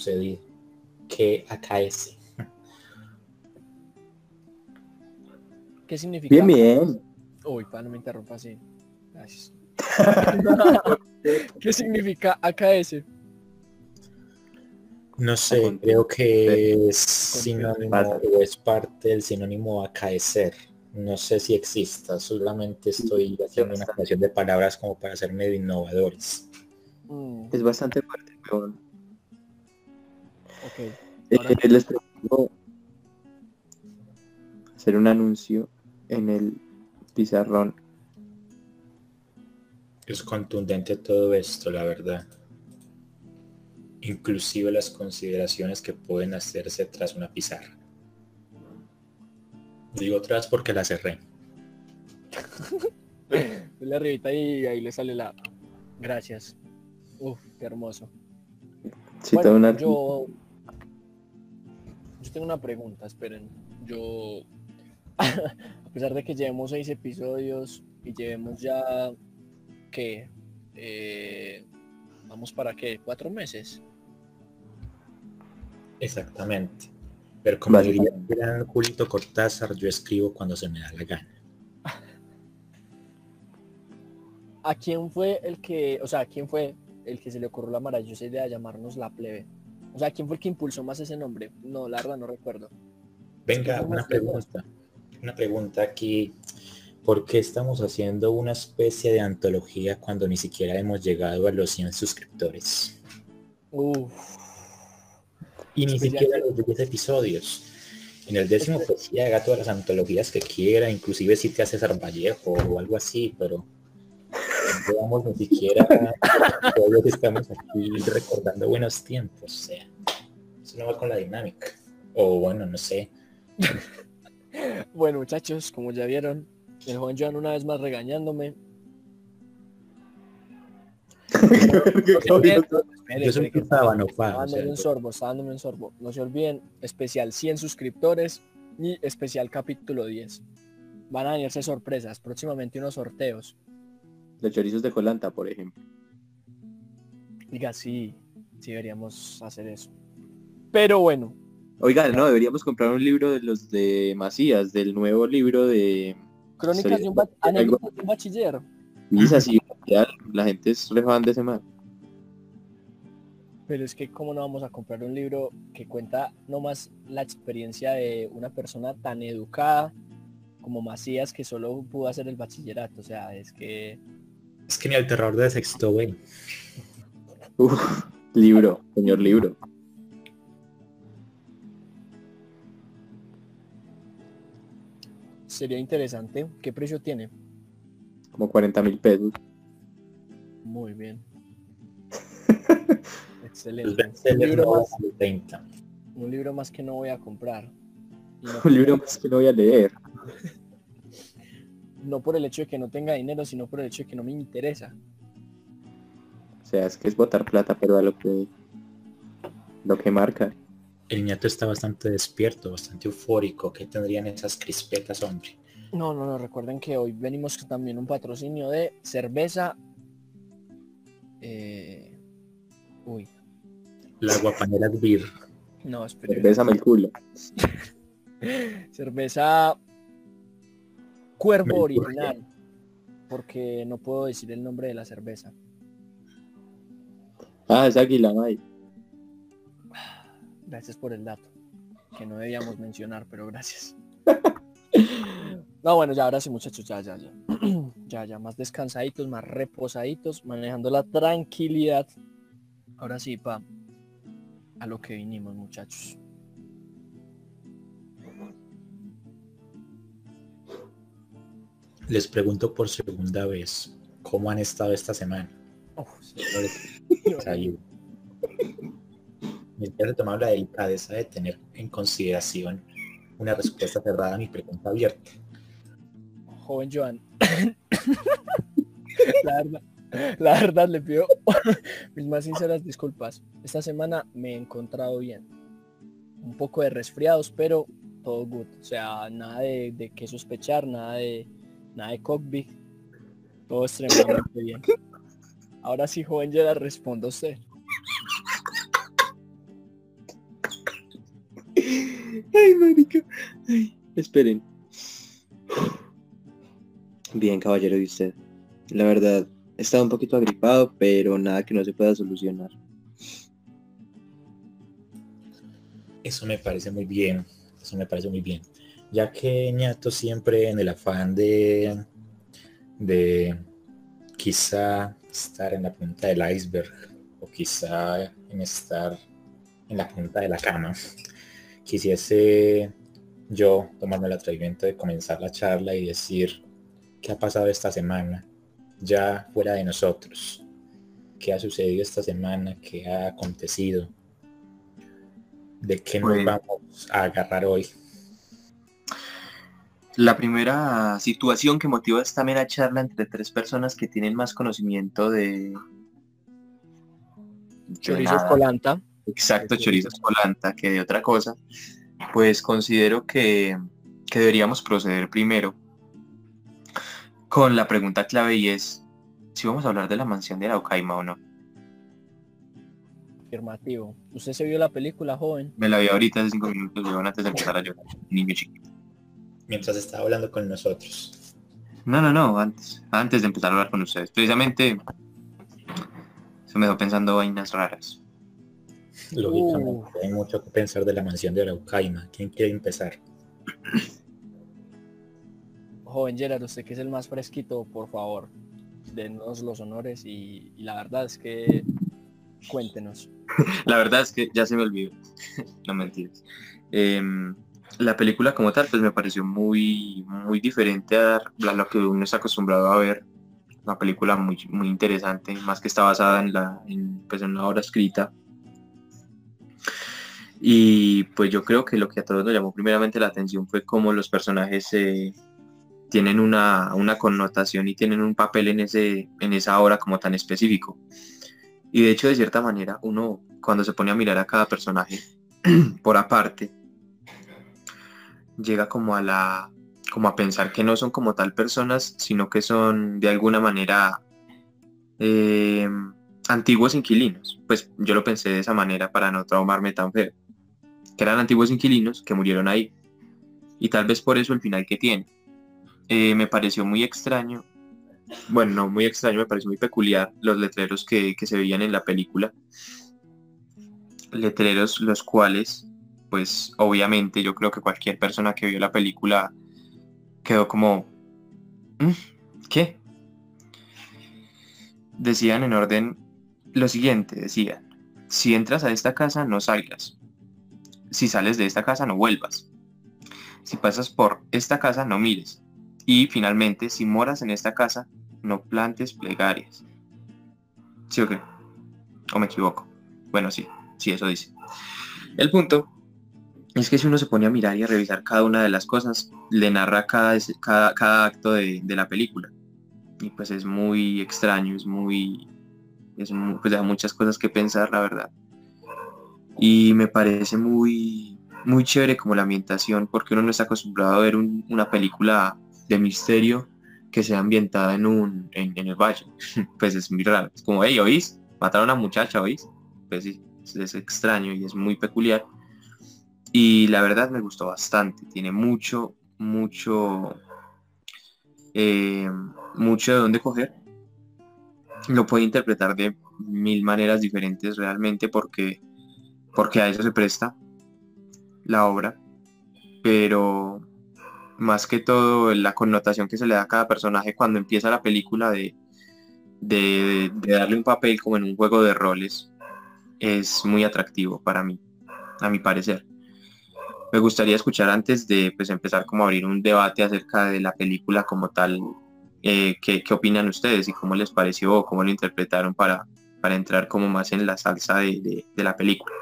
sucedido. ¿Qué acaece? ¿Qué significa? Bien, bien. Uy, pa, no me interrumpa así. Gracias. ¿Qué significa AKS? No sé, creo que es sinónimo o es parte del sinónimo acaecer. No sé si exista, solamente estoy haciendo una creación de palabras como para ser medio innovadores. Mm, Es bastante fuerte, weón. ok. Eh, les propongo hacer un anuncio en el pizarrón. Es contundente todo esto, la verdad. Inclusive las consideraciones que pueden hacerse tras una pizarra. Digo tras porque la cerré. Dale arribita y ahí le sale la... Gracias. Uf, qué hermoso. Cita Bueno, una- yo... Tengo una pregunta, esperen. Yo... A pesar de que llevemos seis episodios y llevemos ya... ¿Qué? Eh, Vamos para qué? ¿Cuatro meses? Exactamente. Pero como Vale. diría el gran Julito Cortázar, yo escribo cuando se me da la gana. ¿A quién fue el que, o sea, quién fue el que se le ocurrió la maravillosa idea de llamarnos la plebe? O sea, ¿quién fue el que impulsó más ese nombre? No, la verdad no recuerdo. Venga, una pregunta. Una pregunta aquí. ¿Por qué estamos haciendo una especie de antología cuando ni siquiera hemos llegado a los 100 suscriptores? Uf, Y ni siquiera los 10 episodios. En el décimo pues sí haga todas las antologías que quiera, inclusive si te haces Vallejo o algo así, pero no vamos ni siquiera todos estamos aquí recordando buenos tiempos. O sea, eso no va con la dinámica. O bueno, no sé. Bueno, muchachos, como ya vieron, el joven Joan una vez más regañándome. Yo soy un sábano, dándome un sorbo, está dándome un sorbo. No se olviden, especial 100 suscriptores y especial capítulo 10. Van a venirse sorpresas, próximamente unos sorteos. Los chorizos de Colanta, por ejemplo. Diga, sí, sí deberíamos hacer eso. Pero bueno, Oiga, no, deberíamos comprar un libro de los de Macías, del nuevo libro de crónicas de un, ba- de un bachiller. Lisa, sí, ya, la gente es re fan de ese man. Pero es que cómo no vamos a comprar un libro que cuenta nomás la experiencia de una persona tan educada como Macías que solo pudo hacer el bachillerato. O sea, es que Es que ni el terror de sexto, güey. Uf, libro, señor libro. sería interesante. ¿Qué precio tiene? Como 40 mil pesos. Muy bien. El Excelente. Un bestseller libro, más, vale 30. un libro más que no voy a comprar. No, Un libro más que no voy a leer. No por el hecho de que no tenga dinero, sino por el hecho de que no me interesa. O sea, es que es botar plata, pero a lo que lo que marca. El ñato está bastante despierto, bastante eufórico. ¿Qué tendrían esas crispetas, hombre? No, no, no, recuerden que hoy venimos también un patrocinio de cerveza. eh, Uy, La guapanera beer. no, espere. Bésame el culo. Cerveza Cuervo Original. Porque no puedo decir el nombre de la cerveza. Ah, es águila, May. Gracias por el dato. Que no debíamos mencionar, pero gracias. No, bueno, ya ahora sí, muchachos, ya, ya, ya. Ya, ya, más descansaditos, más reposaditos, manejando la tranquilidad. Ahora sí, pa, a lo que vinimos, muchachos. Les pregunto por segunda vez, ¿cómo han estado esta semana? Ahí. Me he tomado la delicadeza de tener en consideración una respuesta cerrada a mi pregunta abierta. Joven Joan. la, verdad, la verdad le pido mis más sinceras disculpas. Esta semana me he encontrado bien. Un poco de resfriados, pero todo good. O sea, nada de, de que sospechar, nada de nada de cockpit. Todo extremadamente bien. Ahora sí, joven, ya la respondo a usted. Ay, marica. Ay, esperen. Bien, caballero de usted. La verdad, he estado un poquito agripado, pero nada que no se pueda solucionar. Eso me parece muy bien, eso me parece muy bien. Ya que Ñato siempre en el afán de, de quizá estar en la punta del iceberg o quizá en estar en la punta de la cama, quisiese yo tomarme el atrevimiento de comenzar la charla y decir qué ha pasado esta semana, ya fuera de nosotros, qué ha sucedido esta semana, qué ha acontecido, de qué nos Pues- vamos a agarrar hoy. La primera situación que motiva esta mera charla entre tres personas que tienen más conocimiento de... de Chorizo nada. Colanta. Exacto, chorizos polanta, que de otra cosa, pues considero que, que deberíamos proceder primero con la pregunta clave y es si vamos a hablar de la mansión de Araucaima o no. Afirmativo. ¿Usted se vio la película, joven? Me la vi ahorita hace cinco minutos, antes de empezar a llorar. Niño chiquito. Mientras estaba hablando con nosotros. No, no, no, antes, antes de empezar a hablar con ustedes. Precisamente se me dejó pensando vainas raras. Lógicamente, hay mucho que pensar de la mansión de Araucaima. ¿Quién quiere empezar? Joven Gerard, usted que es el más fresquito, por favor, denos los honores y, y la verdad es que cuéntenos. La verdad es que ya se me olvidó. no mentiras. Em, la película como tal, pues me pareció muy, muy diferente a lo que uno está acostumbrado a ver. Una película muy, muy interesante, más que está basada en, la, pues, en una obra escrita. Y pues yo creo que lo que a todos nos llamó primeramente la atención fue cómo los personajes eh, tienen una, una connotación y tienen un papel en, ese, en esa obra como tan específico. Y de hecho, de cierta manera, uno cuando se pone a mirar a cada personaje por aparte, llega como a la como a pensar que no son como tal personas, sino que son de alguna manera eh, antiguos inquilinos. Pues yo lo pensé de esa manera para no traumarme tan feo. Que eran antiguos inquilinos que murieron ahí. Y tal vez por eso el final que tiene. Eh, me pareció muy extraño bueno, no muy extraño, me pareció muy peculiar los letreros que, que se veían en la película. Letreros los cuales, pues obviamente yo creo que cualquier persona que vio la película quedó como, "¿Mm? ¿qué? Decían en orden lo siguiente, decían, si entras a esta casa no salgas, si sales de esta casa no vuelvas, si pasas por esta casa no mires, y finalmente, si moras en esta casa, no plantes plegarias. ¿Sí o qué? ¿O me equivoco? Bueno, sí, sí, eso dice. El punto es que si uno se pone a mirar y a revisar cada una de las cosas, le narra cada, cada, cada acto de, de, la película. Y pues es muy extraño, es muy... Es muy, pues muchas cosas que pensar, la verdad. Y me parece muy, muy chévere como la ambientación, porque uno no está acostumbrado a ver un, una película de misterio que sea ambientada en un en, el valle. pues es muy raro. Es como, hey, ¿oís? Mataron a una muchacha, ¿oís? Pues sí, es, extraño y es muy peculiar. Y la verdad me gustó bastante. Tiene mucho, mucho, eh, mucho de dónde coger. Lo puede interpretar de mil maneras diferentes realmente porque, porque a eso se presta la obra. Pero más que todo la connotación que se le da a cada personaje cuando empieza la película de, de, de, darle un papel como en un juego de roles es muy atractivo para mí, a mi parecer. Me gustaría escuchar antes de pues, empezar como a abrir un debate acerca de la película como tal, eh, ¿qué, ¿qué, opinan ustedes y cómo les pareció o cómo lo interpretaron para, para entrar como más en la salsa de, de, de la película?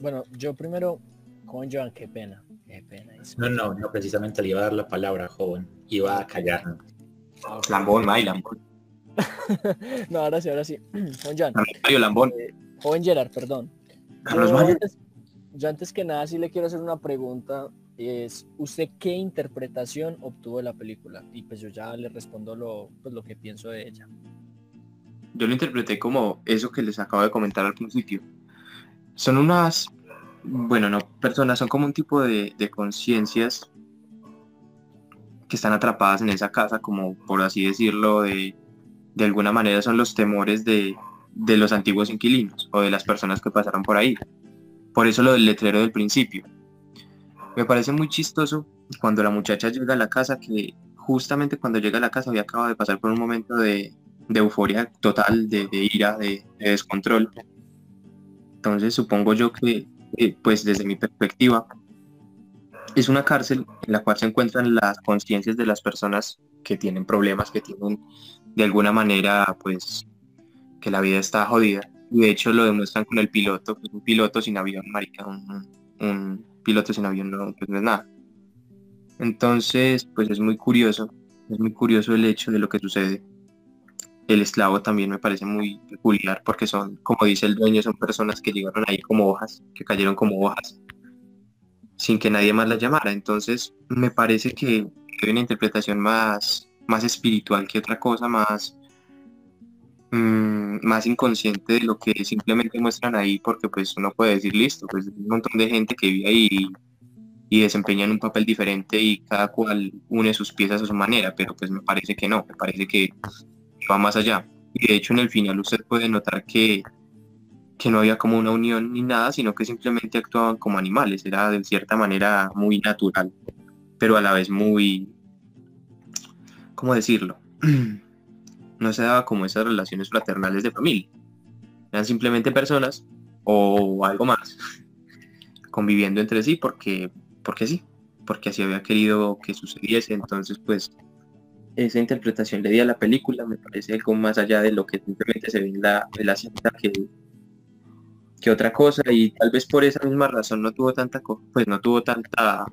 Bueno, yo primero, con Joan, qué pena. Qué pena. No, no, no, precisamente le iba a dar la palabra, joven. Iba a callarnos. Okay. Lambón, May, Lambón. no, ahora sí, ahora sí. Juan Jan. Mario Lambón. Eh, joven Gerard, perdón. Carlos yo, antes, yo antes que nada sí le quiero hacer una pregunta. Es, ¿usted qué interpretación obtuvo de la película? Y pues yo ya le respondo lo, pues, lo que pienso de ella. Yo lo interpreté como eso que les acabo de comentar al principio. Son unas bueno, no personas, son como un tipo de, de conciencias que están atrapadas en esa casa, como por así decirlo, de, de alguna manera son los temores de, de los antiguos inquilinos o de las personas que pasaron por ahí. Por eso lo del letrero del principio. Me parece muy chistoso cuando la muchacha llega a la casa que justamente cuando llega a la casa había acabado de pasar por un momento de, euforia total, de, ira, de, descontrol. Entonces supongo yo que, pues desde mi perspectiva, es una cárcel en la cual se encuentran las conciencias de las personas que tienen problemas, que tienen de alguna manera, pues, que la vida está jodida. Y de hecho lo demuestran con el piloto, pues un piloto sin avión, marica, un, piloto sin avión no, pues no es nada. Entonces, pues es muy curioso, es muy curioso el hecho de lo que sucede. El esclavo también me parece muy peculiar porque son, como dice el dueño, son personas que llegaron ahí como hojas, que cayeron como hojas, sin que nadie más las llamara. Entonces, me parece que hay una interpretación más, más espiritual que otra cosa, más, mm, más inconsciente de lo que simplemente muestran ahí, porque pues uno puede decir, listo, pues un montón de gente que vive ahí y desempeñan un papel diferente y cada cual une sus piezas a su manera, pero pues me parece que no, me parece que va más allá. Y de hecho en el final usted puede notar que, que no había como una unión ni nada, sino que simplemente actuaban como animales, era de cierta manera muy natural, pero a la vez muy, ¿cómo decirlo? No se daba como esas relaciones fraternales de familia, eran simplemente personas o algo más conviviendo entre sí porque porque sí, porque así había querido que sucediese. Entonces, pues, esa interpretación le di a la película, me parece algo más allá de lo que simplemente se ve en la, la cinta que, que otra cosa. Y tal vez por esa misma razón no tuvo tanta pues no tuvo tanta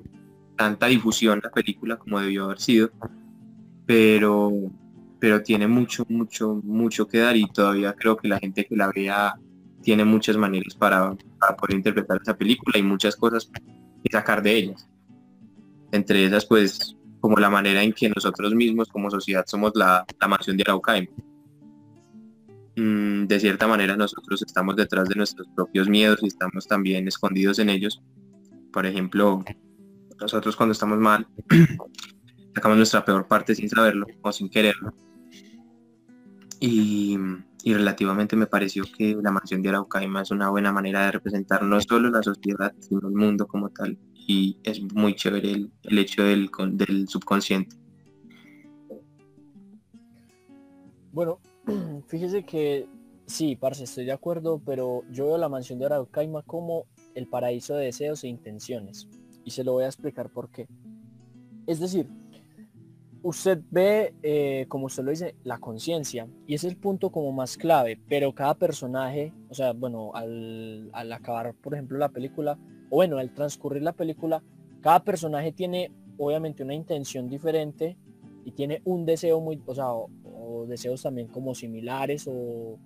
tanta difusión la película como debió haber sido. Pero pero tiene mucho mucho mucho que dar y todavía creo que la gente que la vea tiene muchas maneras para, para poder interpretar esa película y muchas cosas y sacar de ellas. Entre esas, pues, como la manera en que nosotros mismos como sociedad somos la, la mansión de Araucaima. Mm, de cierta manera nosotros estamos detrás de nuestros propios miedos y estamos también escondidos en ellos. Por ejemplo, nosotros cuando estamos mal, sacamos nuestra peor parte sin saberlo o sin quererlo. Y, relativamente me pareció que la mansión de Araucaima es una buena manera de representar no solo la sociedad, sino el mundo como tal. Y es muy chévere el, el hecho del, del subconsciente. Bueno, fíjese que sí, parce, estoy de acuerdo, pero yo veo la mansión de Araucaima como el paraíso de deseos e intenciones. Y se lo voy a explicar por qué. Es decir, usted ve, eh, como usted lo dice, la conciencia, y es el punto como más clave, pero cada personaje, o sea, bueno, al, acabar, por ejemplo, la película, o bueno, al transcurrir la película, cada personaje tiene obviamente una intención diferente y tiene un deseo muy, o sea, o, deseos también como similares o,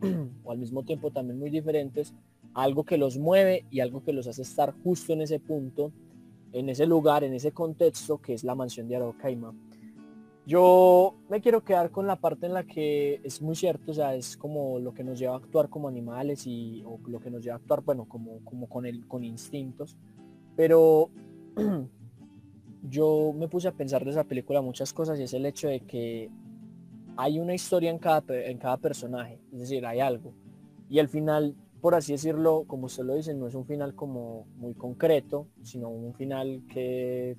o al mismo tiempo también muy diferentes, algo que los mueve y algo que los hace estar justo en ese punto, en ese lugar, en ese contexto que es la mansión de Araucaima. Yo me quiero quedar con la parte en la que es muy cierto, o sea, es como lo que nos lleva a actuar como animales y lo que nos lleva a actuar, bueno, como, como con, el, con instintos. Pero yo me puse a pensar de esa película muchas cosas y es el hecho de que hay una historia en cada, en cada personaje, es decir, hay algo. Y al final, por así decirlo, como usted lo dice, no es un final como muy concreto, sino un final que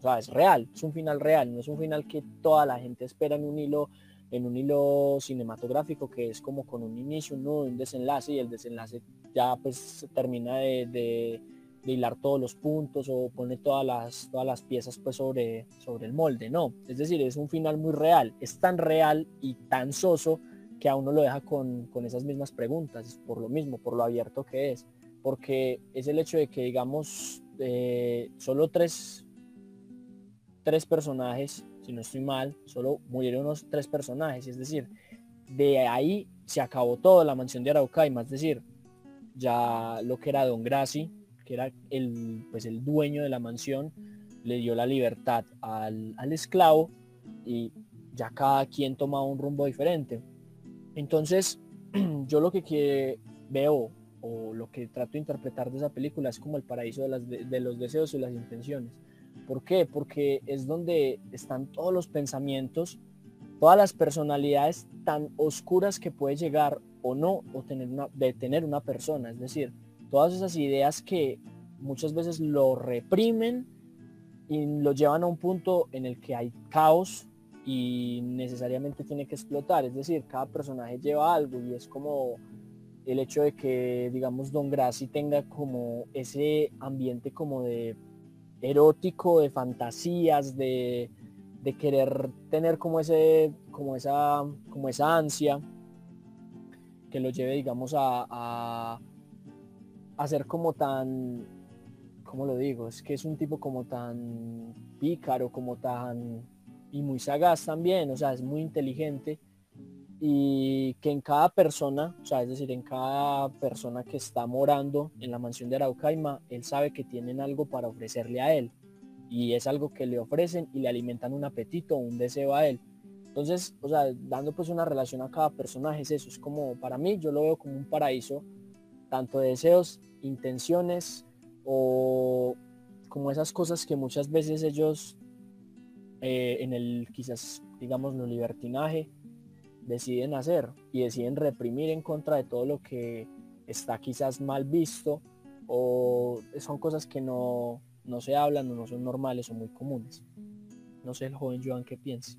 o sea, es real, es un final real, no es un final que toda la gente espera en un hilo, en un hilo cinematográfico que es como con un inicio, un un desenlace y el desenlace ya pues termina de, hilar todos los puntos o pone todas las, todas las piezas pues sobre, sobre el molde, no. Es decir, es un final muy real, es tan real y tan soso que a uno lo deja con, esas mismas preguntas, por lo mismo, por lo abierto que es, porque es el hecho de que digamos eh, solo tres tres personajes, si no estoy mal, solo murieron unos tres personajes, es decir, de ahí se acabó todo la mansión de Araucaima, es decir, ya lo que era Don Graci, que era el, pues el dueño de la mansión, le dio la libertad al, esclavo y ya cada quien toma un rumbo diferente. Entonces, yo lo que, veo o lo que trato de interpretar de esa película es como el paraíso de, los deseos y las intenciones. ¿Por qué? Porque es donde están todos los pensamientos, todas las personalidades tan oscuras que puede llegar o no o tener una, de tener una persona. Es decir, todas esas ideas que muchas veces lo reprimen y lo llevan a un punto en el que hay caos y necesariamente tiene que explotar. Es decir, cada personaje lleva algo y es como el hecho de que, digamos, Don Graci tenga como ese ambiente como de erótico, de fantasías, de, querer tener como ese, como esa, como esa ansia que lo lleve, digamos, a, a, ser como tan, ¿cómo lo digo? Es que es un tipo como tan pícaro, como tan, y muy sagaz también, o sea, es muy inteligente y que en cada persona, o sea, es decir, en cada persona que está morando en la mansión de Araucaima, él sabe que tienen algo para ofrecerle a él y es algo que le ofrecen y le alimentan un apetito, un deseo a él. Entonces, o sea, dando pues una relación a cada personaje es eso, es como para mí yo lo veo como un paraíso, tanto de deseos, intenciones o como esas cosas que muchas veces ellos eh, en el quizás digamos lo libertinaje deciden hacer y deciden reprimir en contra de todo lo que está quizás mal visto o son cosas que no, no se hablan o no son normales o muy comunes. No sé el joven Joan qué piensa.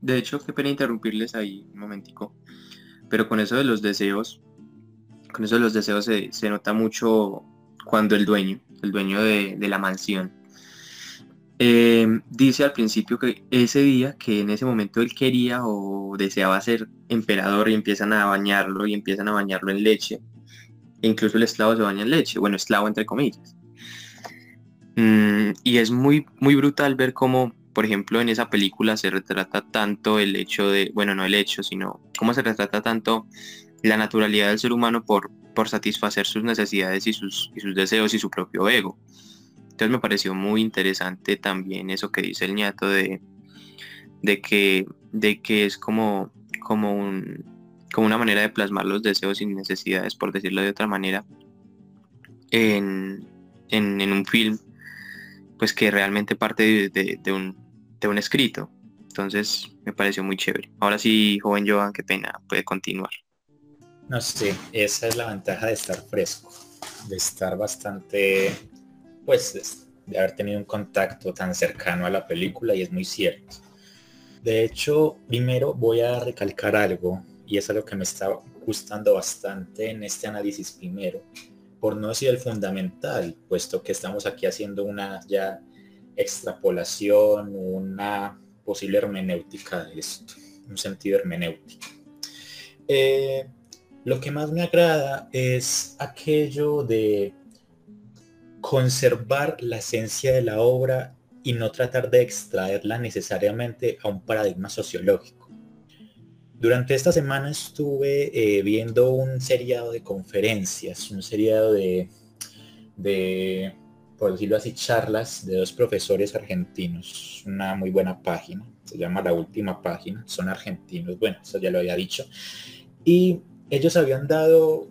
De hecho, qué pena interrumpirles ahí un momentico, pero con eso de los deseos, con eso de los deseos se, se nota mucho cuando el dueño, el dueño de, de la mansión, Em, dice al principio que ese día, que en ese momento él quería o deseaba ser emperador y empiezan a bañarlo y empiezan a bañarlo en leche. E incluso el esclavo se baña en leche, bueno, esclavo entre comillas. Mm, y es muy, muy brutal ver cómo, por ejemplo, en esa película se retrata tanto el hecho de, bueno, no el hecho, sino cómo se retrata tanto la naturalidad del ser humano por, por satisfacer sus necesidades y sus, y sus deseos y su propio ego. Entonces me pareció muy interesante también eso que dice el ñato de, de, que, de que es como, como, un, como una manera de plasmar los deseos y necesidades, por decirlo de otra manera, en, un film, pues que realmente parte de, un, de un escrito. Entonces me pareció muy chévere. Ahora sí, joven Joan, qué pena, puede continuar. No sé, esa es la ventaja de estar fresco, de estar bastante pues de haber tenido un contacto tan cercano a la película y es muy cierto. De hecho, primero voy a recalcar algo y es algo que me está gustando bastante en este análisis primero, por no decir el fundamental, puesto que estamos aquí haciendo una ya extrapolación, una posible hermenéutica de esto, un sentido hermenéutico. Eh, lo que más me agrada es aquello de conservar la esencia de la obra y no tratar de extraerla necesariamente a un paradigma sociológico. Durante esta semana estuve eh, viendo un seriado de conferencias, un seriado de, de, por decirlo así, charlas de dos profesores argentinos. Una muy buena página, se llama La Última Página, son argentinos, bueno, eso ya lo había dicho. Y ellos habían dado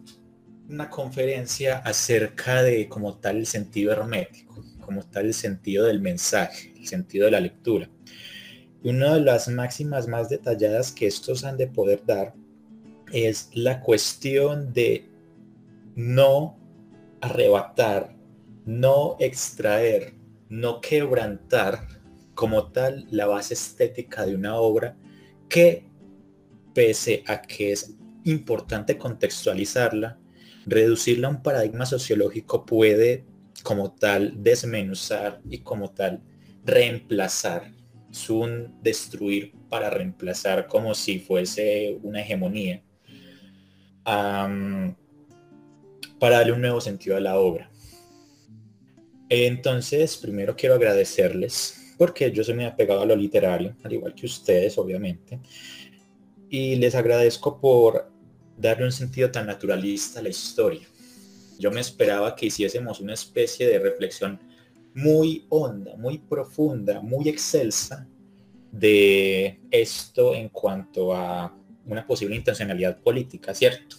una conferencia acerca de como tal el sentido hermético, como tal el sentido del mensaje, el sentido de la lectura. Y una de las máximas más detalladas que estos han de poder dar es la cuestión de no arrebatar, no extraer, no quebrantar como tal la base estética de una obra que pese a que es importante contextualizarla, reducirla a un paradigma sociológico puede como tal desmenuzar y como tal reemplazar. Es un destruir para reemplazar como si fuese una hegemonía. para darle un nuevo sentido a la obra. Entonces, primero quiero agradecerles porque yo soy muy apegado a lo literario, al igual que ustedes, obviamente. Y les agradezco por darle un sentido tan naturalista a la historia. Yo me esperaba que hiciésemos una especie de reflexión muy honda, muy profunda, muy excelsa de esto en cuanto a una posible intencionalidad política, ¿cierto?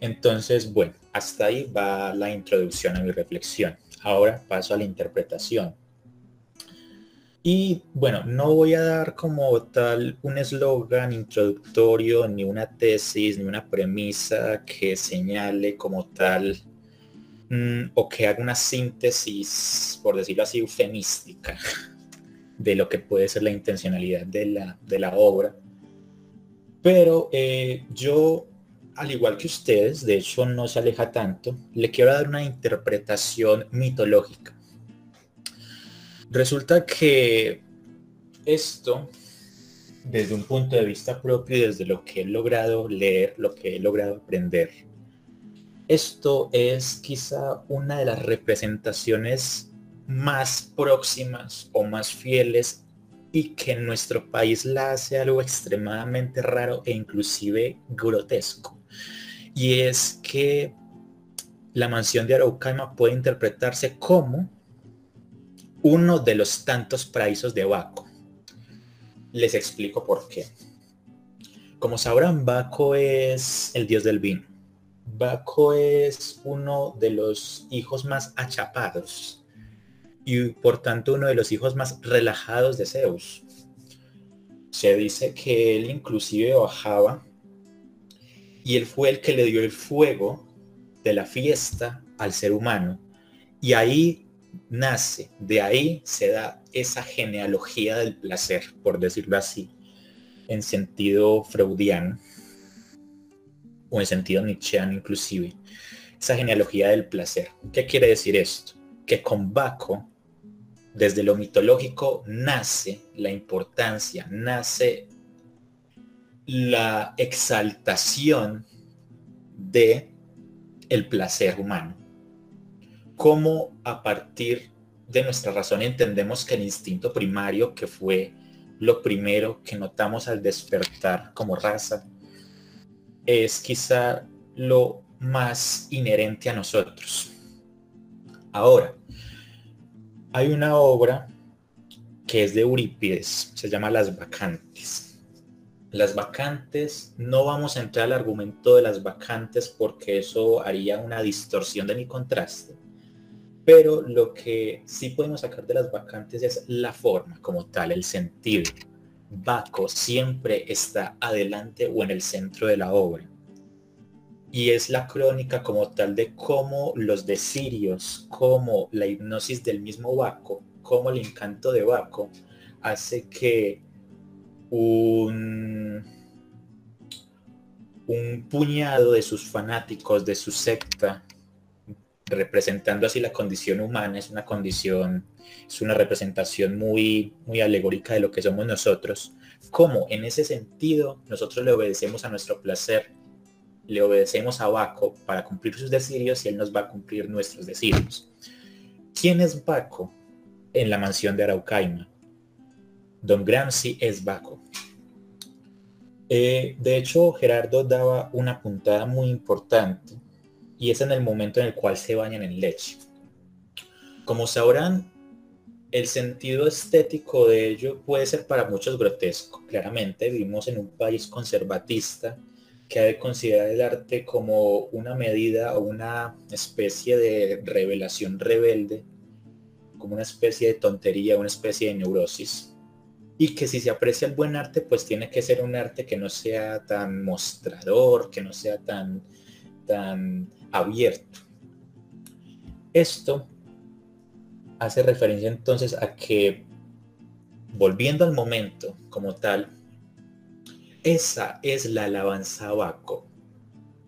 Entonces, bueno, hasta ahí va la introducción a mi reflexión. Ahora paso a la interpretación. Y bueno, no voy a dar como tal un eslogan introductorio, ni una tesis, ni una premisa que señale como tal mm, o que haga una síntesis, por decirlo así, eufemística de lo que puede ser la intencionalidad de la, de la obra. Pero eh, yo, al igual que ustedes, de hecho no se aleja tanto, le quiero dar una interpretación mitológica Resulta que esto, desde un punto de vista propio y desde lo que he logrado leer, lo que he logrado aprender, esto es quizá una de las representaciones más próximas o más fieles y que en nuestro país la hace algo extremadamente raro e inclusive grotesco. Y es que la mansión de Araucaima puede interpretarse como uno de los tantos paraísos de Baco. Les explico por qué. Como sabrán, Baco es el dios del vino. Baco es uno de los hijos más achapados y por tanto uno de los hijos más relajados de Zeus. Se dice que él inclusive bajaba y él fue el que le dio el fuego de la fiesta al ser humano. Y ahí nace, de ahí se da esa genealogía del placer, por decirlo así, en sentido freudiano o en sentido nietzscheano inclusive, esa genealogía del placer. ¿Qué quiere decir esto? Que con Baco, desde lo mitológico, nace la importancia, nace la exaltación de el placer humano cómo a partir de nuestra razón entendemos que el instinto primario, que fue lo primero que notamos al despertar como raza, es quizá lo más inherente a nosotros. Ahora, hay una obra que es de Eurípides, se llama Las Vacantes. Las vacantes, no vamos a entrar al argumento de las vacantes porque eso haría una distorsión de mi contraste pero lo que sí podemos sacar de las vacantes es la forma como tal, el sentido. Baco siempre está adelante o en el centro de la obra. Y es la crónica como tal de cómo los desirios, como la hipnosis del mismo Baco, como el encanto de Baco, hace que un, un puñado de sus fanáticos, de su secta, representando así la condición humana, es una condición, es una representación muy, muy alegórica de lo que somos nosotros, como en ese sentido nosotros le obedecemos a nuestro placer, le obedecemos a Baco para cumplir sus deseos y él nos va a cumplir nuestros deseos. ¿Quién es Baco en la mansión de Araucaima? Don Gramsci es Baco. Eh, de hecho, Gerardo daba una puntada muy importante y es en el momento en el cual se bañan en leche. Como sabrán, el sentido estético de ello puede ser para muchos grotesco. Claramente vivimos en un país conservatista que ha de considerar el arte como una medida o una especie de revelación rebelde, como una especie de tontería, una especie de neurosis. Y que si se aprecia el buen arte, pues tiene que ser un arte que no sea tan mostrador, que no sea tan, tan abierto. Esto hace referencia entonces a que, volviendo al momento como tal, esa es la alabanza a Baco.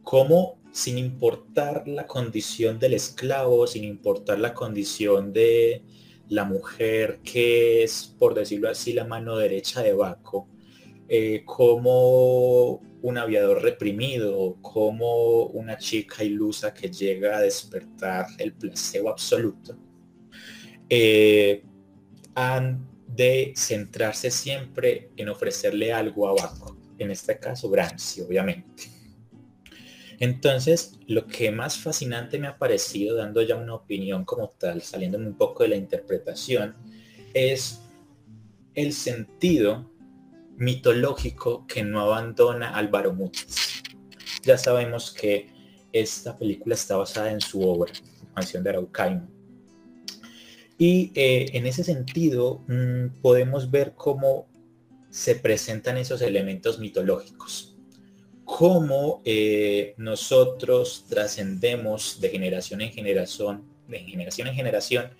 Como sin importar la condición del esclavo, sin importar la condición de la mujer que es, por decirlo así, la mano derecha de Baco, eh, como un aviador reprimido, como una chica ilusa que llega a despertar el placebo absoluto, eh, han de centrarse siempre en ofrecerle algo abajo, en este caso Gramsci, obviamente. Entonces, lo que más fascinante me ha parecido, dando ya una opinión como tal, saliendo un poco de la interpretación, es el sentido mitológico que no abandona Álvaro Mutis. Ya sabemos que esta película está basada en su obra, Mansión de Araucaima. Y eh, en ese sentido mm, podemos ver cómo se presentan esos elementos mitológicos, cómo eh, nosotros trascendemos de generación en generación, de generación en generación,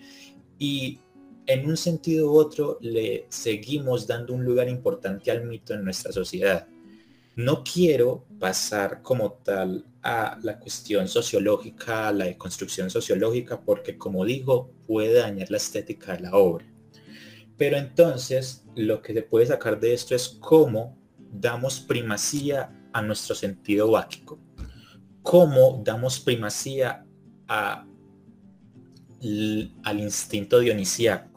y en un sentido u otro le seguimos dando un lugar importante al mito en nuestra sociedad. No quiero pasar como tal a la cuestión sociológica, a la deconstrucción sociológica, porque como digo, puede dañar la estética de la obra. Pero entonces lo que se puede sacar de esto es cómo damos primacía a nuestro sentido báquico, cómo damos primacía a, al instinto dionisíaco.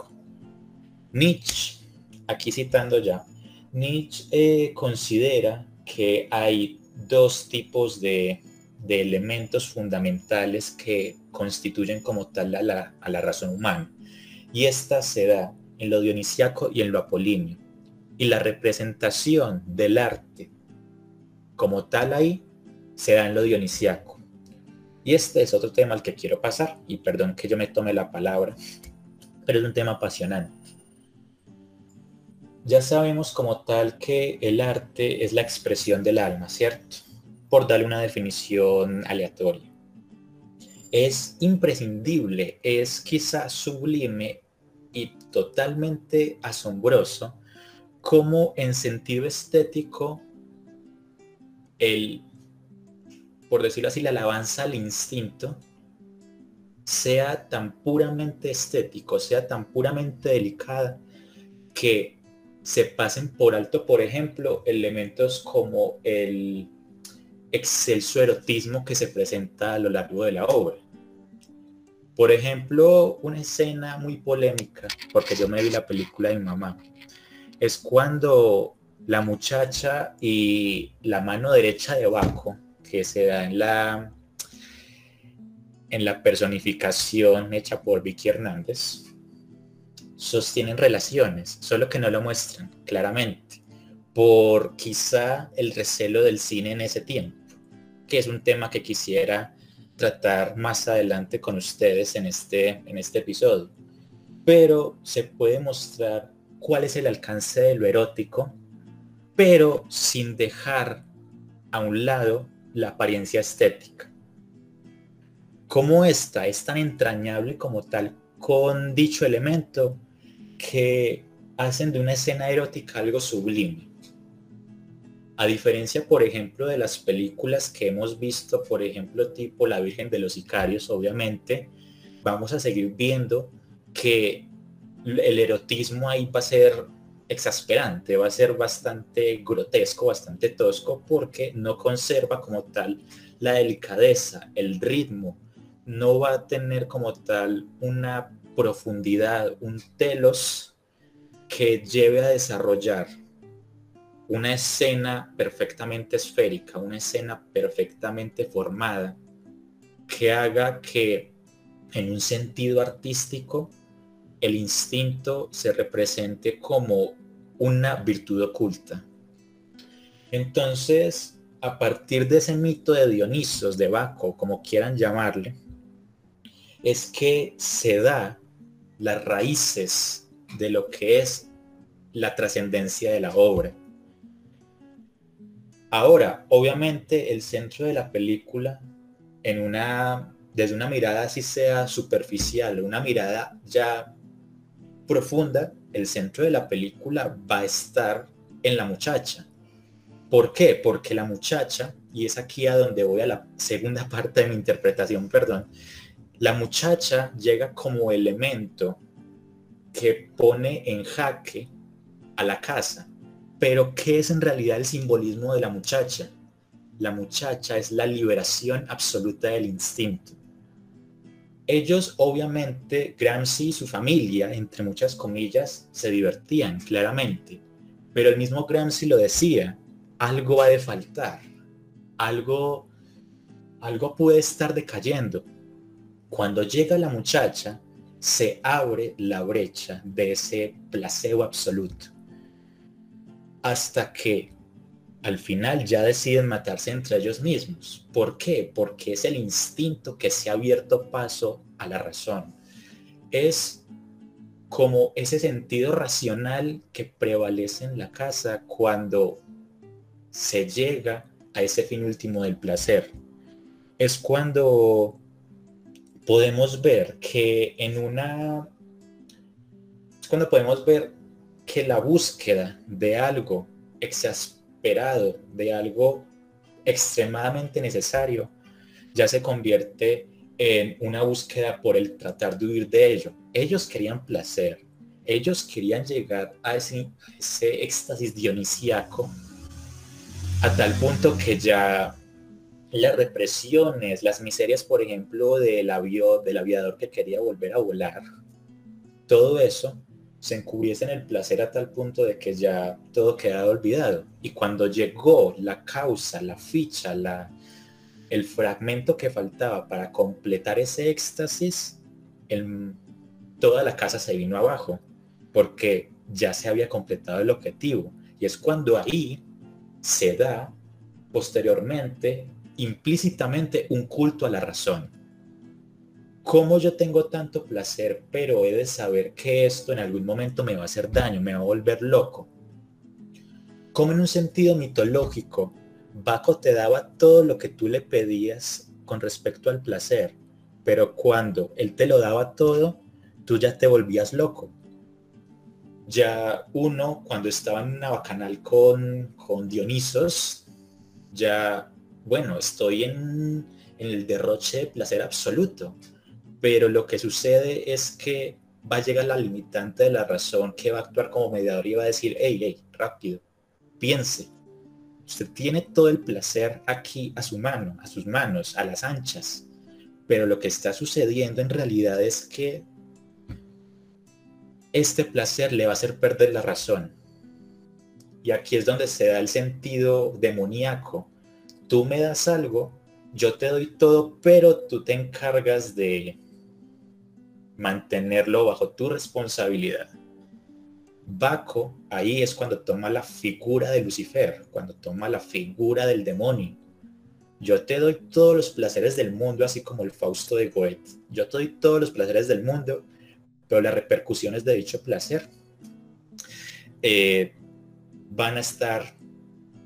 Nietzsche, aquí citando ya, Nietzsche eh, considera que hay dos tipos de, elementos fundamentales que constituyen como tal a la, a la razón humana. Y esta se da en lo dionisiaco y en lo apolíneo. Y la representación del arte como tal ahí se da en lo dionisiaco. Y este es otro tema al que quiero pasar, y perdón que yo me tome la palabra, pero es un tema apasionante. Ya sabemos como tal que el arte es la expresión del alma, ¿cierto? Por darle una definición aleatoria. Es imprescindible, es quizá sublime y totalmente asombroso cómo en sentido estético el, por decirlo así, la alabanza al instinto sea tan puramente estético, sea tan puramente delicada que se pasen por alto, por ejemplo, elementos como el excelso erotismo que se presenta a lo largo de la obra. Por ejemplo, una escena muy polémica, porque yo me vi la película de mi mamá, es cuando la muchacha y la mano derecha de Baco, que se da en la en la personificación hecha por Vicky Hernández, sostienen relaciones, solo que no lo muestran claramente, por quizá el recelo del cine en ese tiempo, que es un tema que quisiera tratar más adelante con ustedes en este, en este episodio. Pero se puede mostrar cuál es el alcance de lo erótico, pero sin dejar a un lado la apariencia estética. Como esta es tan entrañable como tal con dicho elemento, que hacen de una escena erótica algo sublime. A diferencia, por ejemplo, de las películas que hemos visto, por ejemplo, tipo La Virgen de los Sicarios, obviamente, vamos a seguir viendo que el erotismo ahí va a ser exasperante, va a ser bastante grotesco, bastante tosco, porque no conserva como tal la delicadeza, el ritmo, no va a tener como tal una profundidad, un telos que lleve a desarrollar una escena perfectamente esférica, una escena perfectamente formada, que haga que en un sentido artístico el instinto se represente como una virtud oculta. Entonces, a partir de ese mito de Dionisos, de Baco, como quieran llamarle, es que se da las raíces de lo que es la trascendencia de la obra. Ahora, obviamente el centro de la película, en una, desde una mirada así sea superficial, una mirada ya profunda, el centro de la película va a estar en la muchacha. ¿Por qué? Porque la muchacha, y es aquí a donde voy a la segunda parte de mi interpretación, perdón, la muchacha llega como elemento que pone en jaque a la casa. Pero ¿qué es en realidad el simbolismo de la muchacha? La muchacha es la liberación absoluta del instinto. Ellos obviamente, Gramsci y su familia, entre muchas comillas, se divertían claramente. Pero el mismo Gramsci lo decía, algo va de faltar, algo, algo puede estar decayendo cuando llega la muchacha, se abre la brecha de ese placebo absoluto. Hasta que al final ya deciden matarse entre ellos mismos. ¿Por qué? Porque es el instinto que se ha abierto paso a la razón. Es como ese sentido racional que prevalece en la casa cuando se llega a ese fin último del placer. Es cuando podemos ver que en una... Es cuando podemos ver que la búsqueda de algo exasperado, de algo extremadamente necesario, ya se convierte en una búsqueda por el tratar de huir de ello. Ellos querían placer, ellos querían llegar a ese, éxtasis dionisíaco a tal punto que ya las represiones, las miserias, por ejemplo, del, del aviador que quería volver a volar, todo eso se encubriese en el placer a tal punto de que ya todo quedaba olvidado. Y cuando llegó la causa, la ficha, la, el fragmento que faltaba para completar ese éxtasis, toda la casa se vino abajo, porque ya se había completado el objetivo. Y es cuando ahí se da posteriormente, implícitamente, un culto a la razón. ¿Cómo yo tengo tanto placer, pero he de saber que esto en algún momento me va a hacer daño, me va a volver loco? Como en un sentido mitológico, Baco te daba todo lo que tú le pedías con respecto al placer, pero cuando él te lo daba todo, tú ya te volvías loco. Ya uno, cuando estaba en una bacanal con, con Dionisos, ya, bueno, estoy en, el derroche de placer absoluto, pero lo que sucede es que va a llegar la limitante de la razón que va a actuar como mediador y va a decir, hey, hey, rápido, piense, Usted tiene todo el placer aquí a su mano, a sus manos, a las anchas. Pero lo que está sucediendo en realidad es que este placer le va a hacer perder la razón. Y aquí es donde se da el sentido demoníaco. Tú me das algo, yo te doy todo, pero tú te encargas de mantenerlo bajo tu responsabilidad. Baco ahí es cuando toma la figura de Lucifer, cuando toma la figura del demonio. Yo te doy todos los placeres del mundo, así como el Fausto de Goethe. Yo te doy todos los placeres del mundo, pero las repercusiones de dicho placer eh, van a estar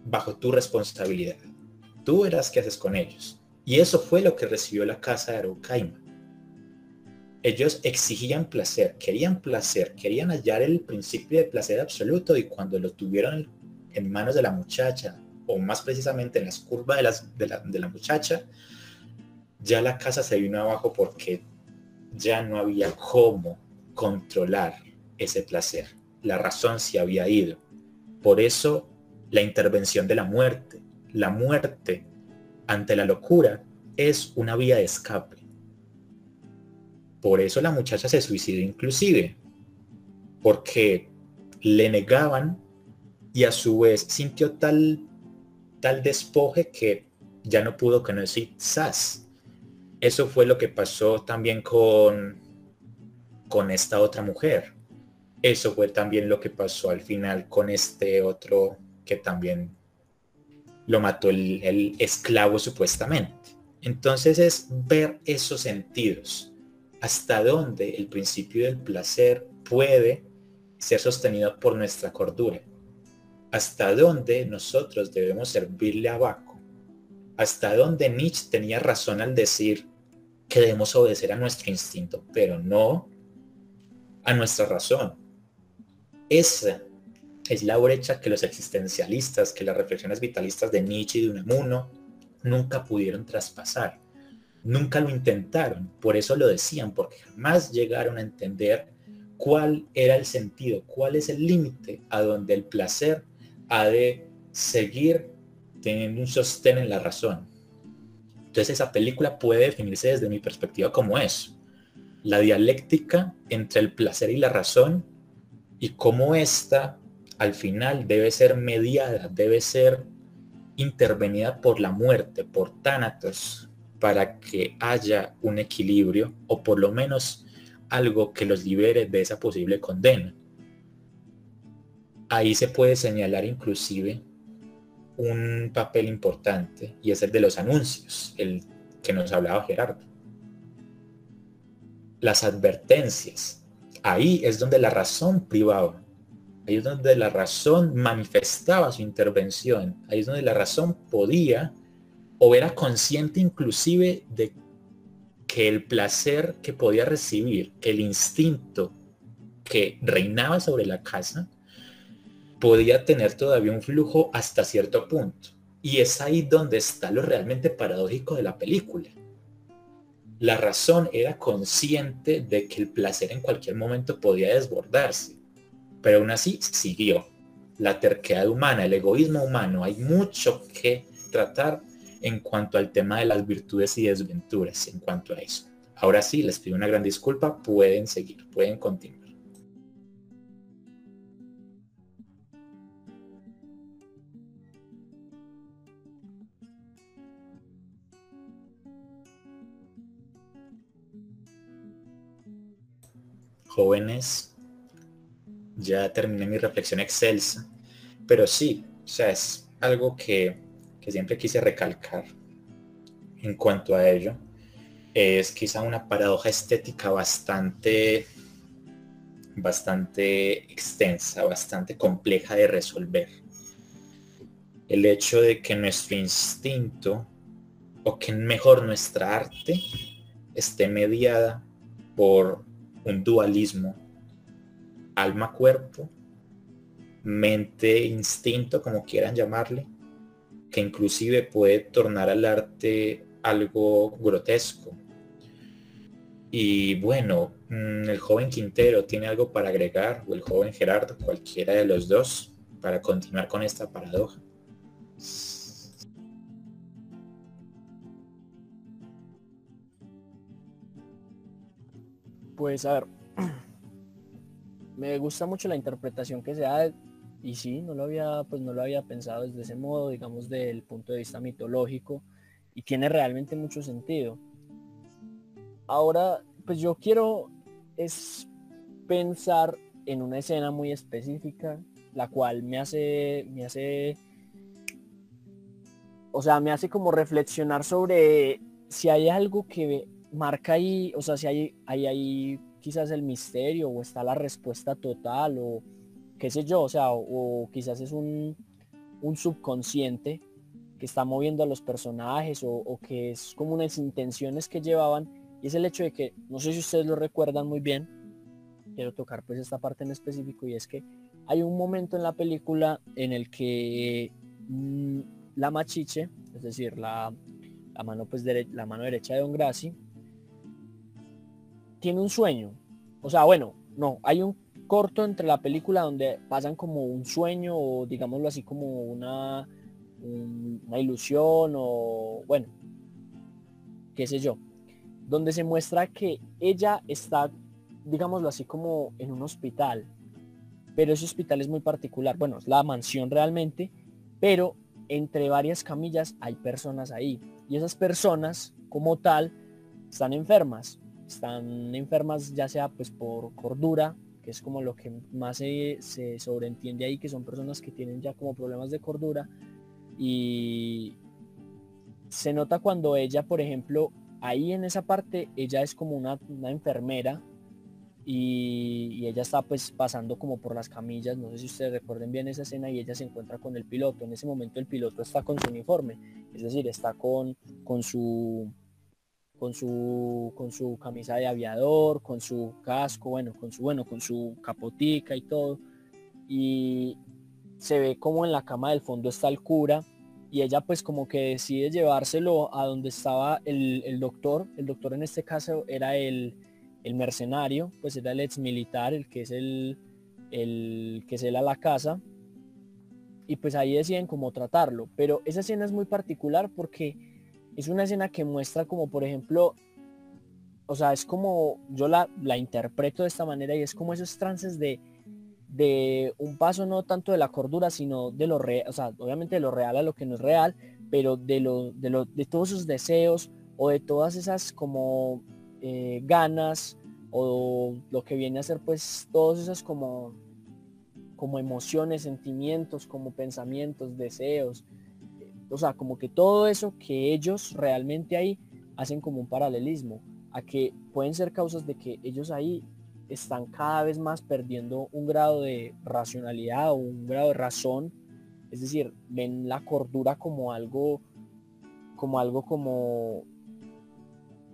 bajo tu responsabilidad. Tú verás qué haces con ellos. Y eso fue lo que recibió la casa de Araucaima ellos exigían placer, querían placer, querían hallar el principio de placer absoluto y cuando lo tuvieron en manos de la muchacha, o más precisamente en las curvas de, las, de, la, de la muchacha, ya la casa se vino abajo porque ya no había cómo controlar ese placer. La razón se había ido. Por eso la intervención de la muerte. La muerte ante la locura es una vía de escape por eso la muchacha se suicidó inclusive, porque le negaban y a su vez sintió tal, tal despoje que ya no pudo decir sas. Eso fue lo que pasó también con, con esta otra mujer. Eso fue también lo que pasó al final con este otro que también lo mató el, esclavo supuestamente. Entonces es ver esos sentidos hasta dónde el principio del placer puede ser sostenido por nuestra cordura, hasta dónde nosotros debemos servirle a Baco, hasta dónde Nietzsche tenía razón al decir que debemos obedecer a nuestro instinto, pero no a nuestra razón. Esa es la brecha que los existencialistas, que las reflexiones vitalistas de Nietzsche y de Unamuno nunca pudieron traspasar Nunca lo intentaron, por eso lo decían, porque jamás llegaron a entender cuál era el sentido, cuál es el límite a donde el placer ha de seguir teniendo un sostén en la razón. Entonces esa película puede definirse desde mi perspectiva como eso, la dialéctica entre el placer y la razón y cómo esta al final debe ser mediada, debe ser intervenida por la muerte, por Thanatos, para que haya un equilibrio o por lo menos algo que los libere de esa posible condena. Ahí se puede señalar inclusive un papel importante y es el de los anuncios, el que nos hablaba Gerardo. Las advertencias. Ahí es donde la razón privaba. Ahí es donde la razón manifestaba su intervención. Ahí es donde la razón podía o era consciente inclusive de que el placer que podía recibir, que el instinto que reinaba sobre la casa, podía tener todavía un flujo hasta cierto punto. Y es ahí donde está lo realmente paradójico de la película. La razón era consciente de que el placer en cualquier momento podía desbordarse, pero aún así siguió. La terquedad humana, el egoísmo humano, hay mucho que tratar en cuanto al tema de las virtudes y desventuras, en cuanto a eso. Ahora sí, les pido una gran disculpa, pueden seguir, pueden continuar. jóvenes, ya terminé mi reflexión excelsa, pero sí, o sea, es algo que, que siempre quise recalcar en cuanto a ello. Es quizá una paradoja estética bastante, bastante extensa, bastante compleja de resolver. El hecho de que nuestro instinto, o que mejor nuestra arte, esté mediada por un dualismo, alma-cuerpo, mente-instinto, como quieran llamarle, que inclusive puede tornar al arte algo grotesco. Y bueno, mm, el joven Quintero tiene algo para agregar, o el joven Gerardo, cualquiera de los dos, para continuar con esta paradoja. Pues a ver, me gusta mucho la interpretación que se da y sí, no lo había, pues no lo había pensado desde ese modo, digamos, desde el punto de vista mitológico y tiene realmente mucho sentido. Ahora, pues yo quiero es pensar en una escena muy específica, la cual me hace, me hace, o sea, me hace como reflexionar sobre si hay algo que marca ahí, o sea, si hay, hay ahí quizás el misterio o está la respuesta total o qué sé yo, o sea, o, quizás es un, subconsciente que está moviendo a los personajes o, que es como unas intenciones que llevaban y es el hecho de que, no sé si ustedes lo recuerdan muy bien, quiero tocar pues esta parte en específico y es que hay un momento en la película en el que mm, la machiche, es decir, la, la mano, pues, la mano derecha de Don Graci, tiene un sueño. O sea, bueno, no, hay un corto entre la película donde pasan como un sueño o digámoslo así como una, una ilusión o bueno, qué sé yo, donde se muestra que ella está, digámoslo así como en un hospital, pero ese hospital es muy particular, bueno, es la mansión realmente, pero entre varias camillas hay personas ahí. Y esas personas como tal están enfermas están enfermas ya sea pues por cordura, que es como lo que más se, sobreentiende ahí, que son personas que tienen ya como problemas de cordura. Y se nota cuando ella, por ejemplo, ahí en esa parte, ella es como una, enfermera y, ella está pues pasando como por las camillas, no sé si ustedes recuerden bien esa escena y ella se encuentra con el piloto. En ese momento el piloto está con su uniforme, es decir, está con, con su con su, con su camisa de aviador, con su casco, bueno, con su, bueno, con su capotica y todo. Y se ve como en la cama del fondo está el cura y ella pues como que decide llevárselo a donde estaba el, doctor. El doctor en este caso era el, el, mercenario, pues era el ex militar, el que es el, el que se a la casa. Y pues ahí deciden cómo tratarlo. Pero esa escena es muy particular porque es una escena que muestra como, por ejemplo, o sea, es como, yo la, la interpreto de esta manera y es como esos trances de, de un paso no tanto de la cordura, sino de lo real, o sea, obviamente de lo real a lo que no es real, pero de, lo, de, lo, de todos esos deseos o de todas esas como eh, ganas o lo que viene a ser pues todos esas como, como emociones, sentimientos, como pensamientos, deseos, o sea, como que todo eso que ellos realmente ahí hacen como un paralelismo, a que pueden ser causas de que ellos ahí están cada vez más perdiendo un grado de racionalidad o un grado de razón, es decir, ven la cordura como algo, como algo como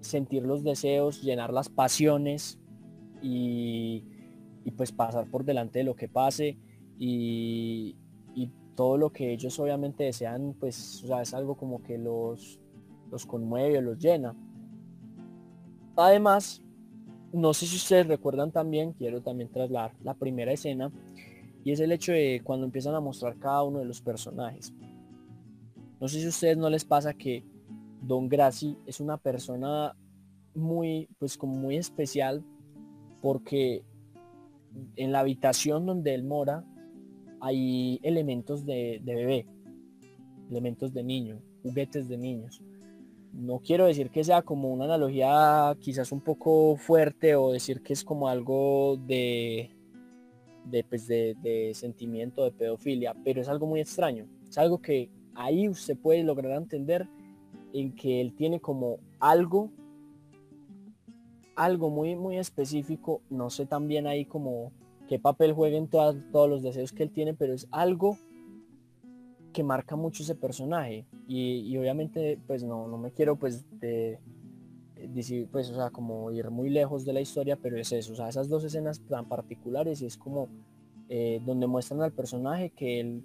sentir los deseos, llenar las pasiones y, y pues pasar por delante de lo que pase y, todo lo que ellos obviamente desean, pues o sea, es algo como que los, los conmueve los llena. Además, no sé si ustedes recuerdan también, quiero también trasladar la primera escena, y es el hecho de cuando empiezan a mostrar cada uno de los personajes. No sé si a ustedes no les pasa que Don Graci es una persona muy, pues como muy especial, porque en la habitación donde él mora hay elementos de, de bebé, elementos de niño, juguetes de niños no quiero decir que sea como una analogía quizás un poco fuerte o decir que es como algo de, de, pues de, sentimiento de pedofilia, pero es algo muy extraño. Es algo que ahí usted puede lograr entender en que él tiene como algo, algo muy, muy específico. No sé también ahí como qué papel jueguen todos los deseos que él tiene, pero es algo que marca mucho ese personaje. Y, obviamente pues no, no me quiero pues de, decir pues o sea como ir muy lejos de la historia pero es eso o sea esas dos escenas tan particulares y es como eh, donde muestran al personaje que él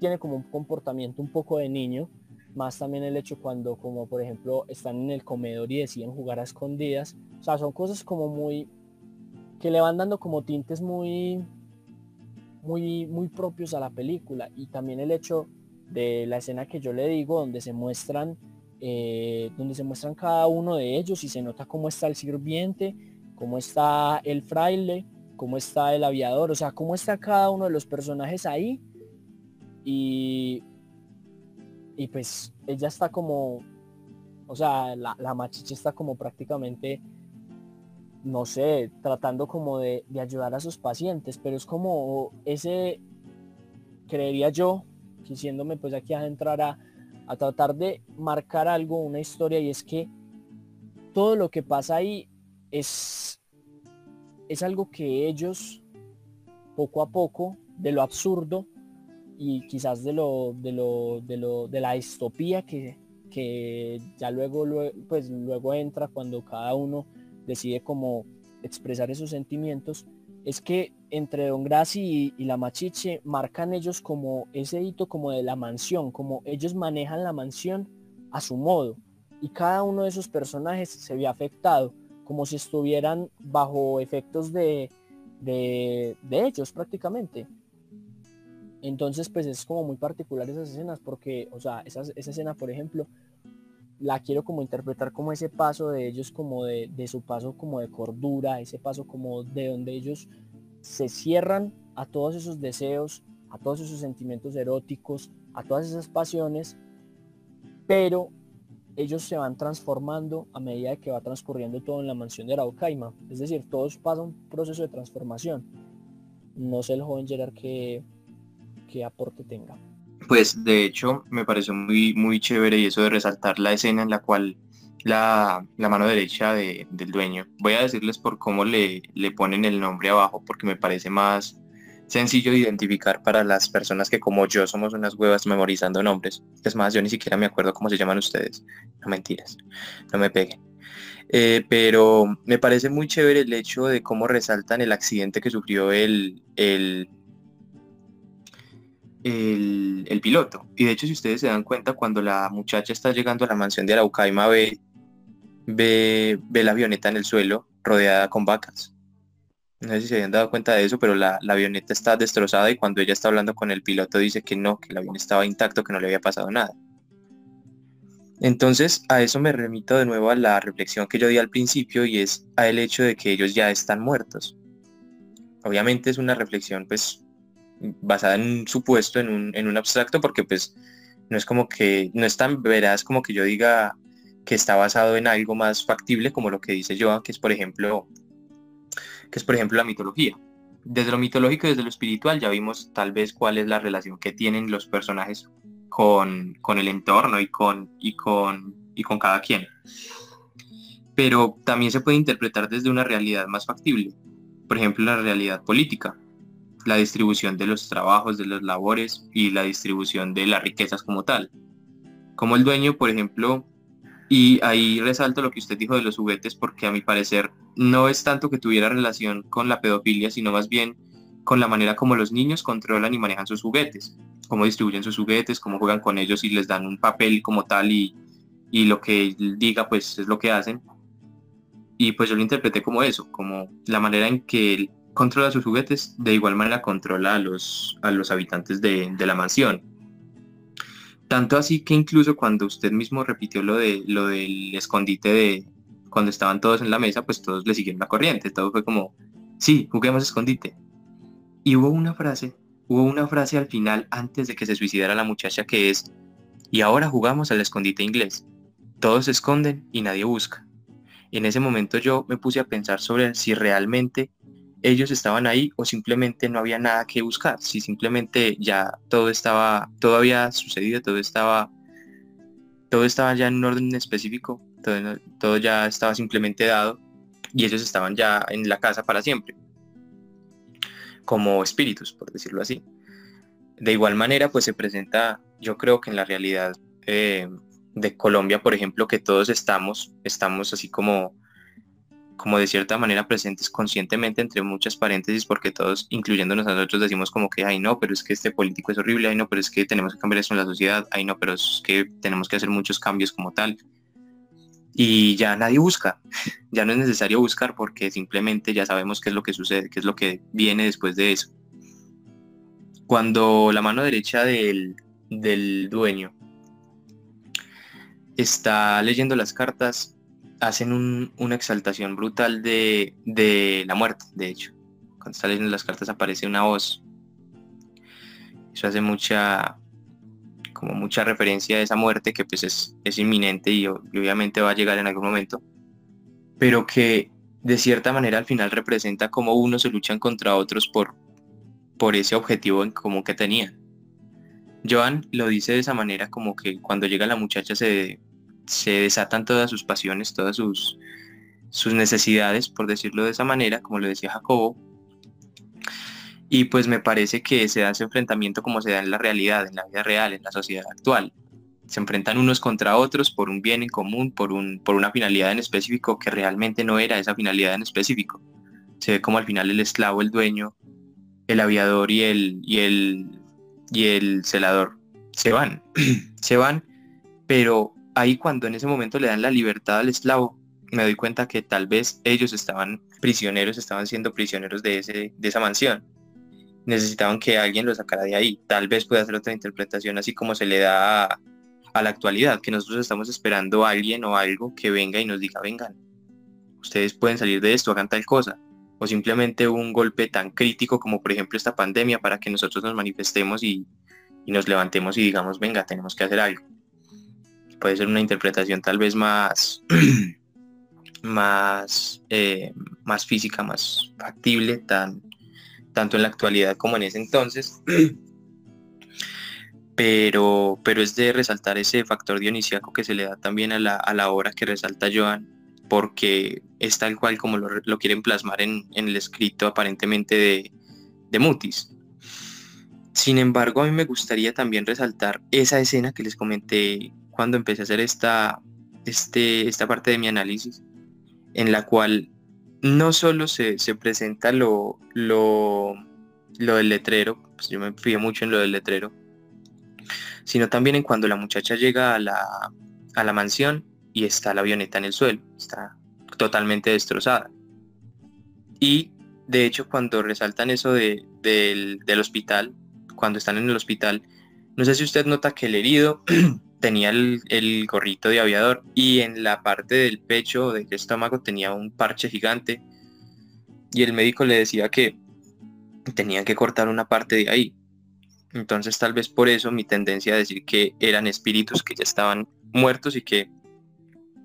tiene como un comportamiento un poco de niño más también el hecho cuando como por ejemplo están en el comedor y deciden jugar a escondidas. O sea son cosas como muy que le van dando como tintes muy muy, muy propios a la película. Y también el hecho de la escena que yo le digo donde se muestran eh, donde se muestran cada uno de ellos y se nota cómo está el sirviente cómo está el fraile cómo está el aviador o sea cómo está cada uno de los personajes ahí. Y y pues ella está como o sea la, la machicha está como prácticamente no sé, tratando como de, ayudar a sus pacientes, pero es como ese, creería yo, quisiéndome pues aquí a entrar a, a tratar de marcar algo, una historia, y es que todo lo que pasa ahí es, es algo que ellos poco a poco, de lo absurdo y quizás de lo, de lo, de lo, de la distopía que, que ya luego, pues luego entra cuando cada uno decide como expresar esos sentimientos, es que entre Don Graci y, la Machiche marcan ellos como ese hito como de la mansión, como ellos manejan la mansión a su modo. Y cada uno de esos personajes se ve afectado, como si estuvieran bajo efectos de, de, ellos prácticamente. Entonces, pues es como muy particular esas escenas, porque, o sea, esa escena, por ejemplo, la quiero como interpretar como ese paso de ellos, como de, su paso como de cordura, ese paso como de donde ellos se cierran a todos esos deseos, a todos esos sentimientos eróticos, a todas esas pasiones, pero ellos se van transformando a medida que va transcurriendo todo en la mansión de Araucaima. Es decir, todos pasan un proceso de transformación. No sé el joven Gerard qué, qué aporte tenga. Pues de hecho me pareció muy, muy chévere y eso de resaltar la escena en la cual la, mano derecha del dueño, voy a decirles por cómo le, le ponen el nombre abajo porque me parece más sencillo de identificar para las personas que como yo somos unas huevas memorizando nombres. Es más, yo ni siquiera me acuerdo cómo se llaman ustedes. No mentiras, no me peguen. Eh, pero me parece muy chévere el hecho de cómo resaltan el accidente que sufrió el, el, el, piloto. Y de hecho, si ustedes se dan cuenta, cuando la muchacha está llegando a la mansión de Araucaima, ve, ve, ve la avioneta en el suelo rodeada con vacas. No sé si se habían dado cuenta de eso, pero la, la, avioneta está destrozada y cuando ella está hablando con el piloto dice que no, que el avión estaba intacto, que no le había pasado nada. Entonces a eso me remito de nuevo a la reflexión que yo di al principio y es a el hecho de que ellos ya están muertos. Obviamente es una reflexión pues basada en un supuesto, en un, en un abstracto, porque pues no es como que, no es tan veraz como que yo diga que está basado en algo más factible como lo que dice Joan, que es por ejemplo, que es por ejemplo la mitología. Desde lo mitológico y desde lo espiritual ya vimos tal vez cuál es la relación que tienen los personajes con, con el entorno y con, y, con, y con cada quien. Pero también se puede interpretar desde una realidad más factible, por ejemplo la realidad política, la distribución de los trabajos, de las labores y la distribución de las riquezas como tal. Como el dueño, por ejemplo, y ahí resalto lo que usted dijo de los juguetes porque a mi parecer no es tanto que tuviera relación con la pedofilia, sino más bien con la manera como los niños controlan y manejan sus juguetes, cómo distribuyen sus juguetes, cómo juegan con ellos y les dan un papel como tal y, y lo que diga pues es lo que hacen. Y pues yo lo interpreté como eso, como la manera en que controla sus juguetes, de igual manera controla a los, a los habitantes de, de la mansión. Tanto así que incluso cuando usted mismo repitió lo, de, lo del escondite de cuando estaban todos en la mesa, pues todos le siguieron la corriente. Todo fue como, sí, juguemos escondite. Y hubo una frase, hubo una frase al final antes de que se suicidara la muchacha que es, y ahora jugamos al escondite inglés. Todos se esconden y nadie busca. en ese momento yo me puse a pensar sobre si realmente ellos estaban ahí o simplemente no había nada que buscar, si simplemente ya todo estaba, todo había sucedido, todo estaba, todo estaba ya en un orden específico, todo, todo ya estaba simplemente dado y ellos estaban ya en la casa para siempre como espíritus, por decirlo así. De igual manera, pues se presenta, yo creo que en la realidad eh, de Colombia, por ejemplo, que todos estamos, estamos así como, como de cierta manera presentes conscientemente entre muchas paréntesis, porque todos, incluyéndonos a nosotros, decimos como que, ay no, pero es que este político es horrible, ay no, pero es que tenemos que cambiar eso en la sociedad, ay no, pero es que tenemos que hacer muchos cambios como tal y ya nadie busca, ya no es necesario buscar porque simplemente ya sabemos qué es lo que sucede, qué es lo que viene después de eso. Cuando la mano derecha del, dueño está leyendo las cartas, hacen una exaltación brutal de, de la muerte, de hecho. Cuando está leyendo las cartas aparece una voz. Eso hace mucha, como mucha referencia a esa muerte que pues es, inminente y, obviamente va a llegar en algún momento, pero que de cierta manera al final representa cómo unos se luchan contra otros por, por ese objetivo en común que tenían. Joan lo dice de esa manera como que cuando llega la muchacha se, se desatan todas sus pasiones, todas sus, sus necesidades, por decirlo de esa manera, como lo decía Jacobo, y pues me parece que se da ese enfrentamiento como se da en la realidad, en la vida real, en la sociedad actual. Se enfrentan unos contra otros por un bien en común, por, un, por una finalidad en específico que realmente no era esa finalidad en específico. Se ve como al final el esclavo, el dueño, el aviador y el, y el, y el celador se van. se van, pero ahí cuando en ese momento le dan la libertad al esclavo, me doy cuenta que tal vez ellos estaban prisioneros, estaban siendo prisioneros de, ese, de esa mansión necesitaban que alguien lo sacara de ahí. Tal vez pueda hacer otra interpretación así como se le da a, la actualidad, que nosotros estamos esperando a alguien o algo que venga y nos diga, vengan, ustedes pueden salir de esto, hagan tal cosa. O simplemente un golpe tan crítico como por ejemplo esta pandemia para que nosotros nos manifestemos y, nos levantemos y digamos, venga, tenemos que hacer algo. Puede ser una interpretación tal vez más, más, eh, más física, más factible, tan, tanto en la actualidad como en ese entonces. Pero, pero es de resaltar ese factor dionisíaco que se le da también a la, a la obra que resalta Joan, porque es tal cual como lo, quieren plasmar en, el escrito aparentemente de, de Mutis. Sin embargo, a mí me gustaría también resaltar esa escena que les comenté cuando empecé a hacer esta, este, esta parte de mi análisis, en la cual no solo se, presenta lo, lo, del letrero, pues yo me fijé mucho en lo del letrero, sino también en cuando la muchacha llega a la, a la mansión y está la avioneta en el suelo, está totalmente destrozada. Y de hecho cuando resaltan eso del, del hospital, cuando están en el hospital, no sé si usted nota que el herido tenía el, gorrito de aviador y en la parte del pecho del estómago tenía un parche gigante y el médico le decía que tenían que cortar una parte de ahí. Entonces tal vez por eso mi tendencia a decir que eran espíritus que ya estaban muertos y que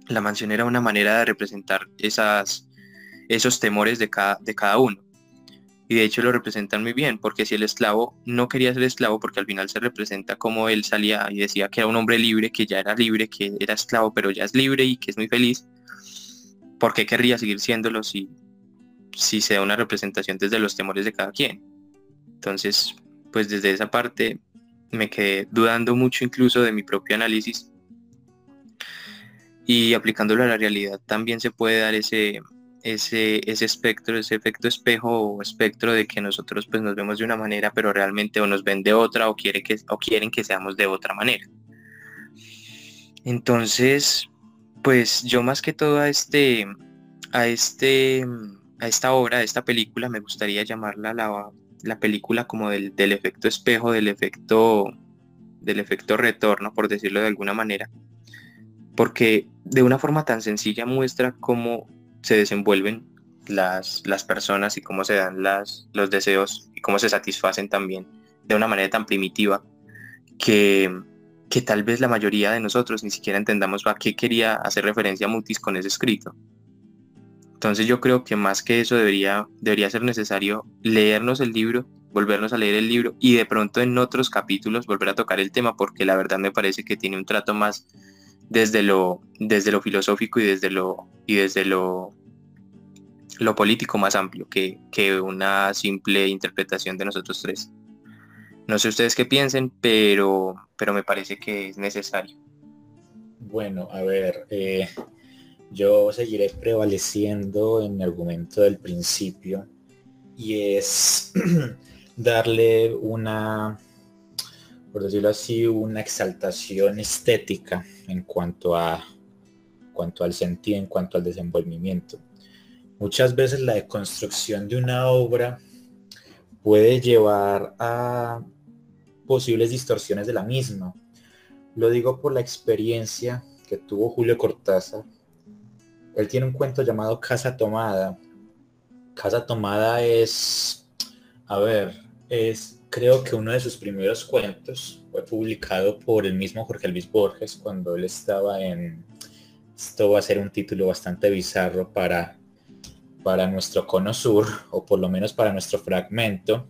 la mansión era una manera de representar esas, esos temores de cada, de cada uno. Y de hecho lo representan muy bien, porque si el esclavo no quería ser esclavo, porque al final se representa como él salía y decía que era un hombre libre, que ya era libre, que era esclavo, pero ya es libre y que es muy feliz, ¿por qué querría seguir siéndolo si, si se da una representación desde los temores de cada quien? Entonces, pues desde esa parte me quedé dudando mucho incluso de mi propio análisis y aplicándolo a la realidad también se puede dar ese, ese, ese espectro, ese efecto espejo o espectro de que nosotros pues nos vemos de una manera, pero realmente o nos ven de otra o, quiere que, o quieren que seamos de otra manera. Entonces, pues yo más que todo a este, a este, a esta obra, a esta película, me gustaría llamarla la, la película como del, del efecto espejo, del efecto, del efecto retorno, por decirlo de alguna manera, porque de una forma tan sencilla muestra cómo se desenvuelven las, las personas y cómo se dan las, los deseos y cómo se satisfacen también de una manera tan primitiva que, que tal vez la mayoría de nosotros ni siquiera entendamos a qué quería hacer referencia Mutis con ese escrito. Entonces yo creo que más que eso debería, debería ser necesario leernos el libro, volvernos a leer el libro y de pronto en otros capítulos volver a tocar el tema porque la verdad me parece que tiene un trato más desde lo, desde lo filosófico y desde lo, y desde lo, lo político más amplio que, que una simple interpretación de nosotros tres. No sé ustedes qué piensen, pero, pero me parece que es necesario. Bueno, a ver, eh, yo seguiré prevaleciendo en el argumento del principio y es darle una por decirlo así, una exaltación estética en cuanto a cuanto al sentido, en cuanto al desenvolvimiento. Muchas veces la deconstrucción de una obra puede llevar a posibles distorsiones de la misma. Lo digo por la experiencia que tuvo Julio Cortázar. Él tiene un cuento llamado Casa Tomada. Casa Tomada es, a ver, es creo que uno de sus primeros cuentos fue publicado por el mismo Jorge Luis Borges cuando él estaba en... Esto va a ser un título bastante bizarro para, para nuestro cono sur, o por lo menos para nuestro fragmento,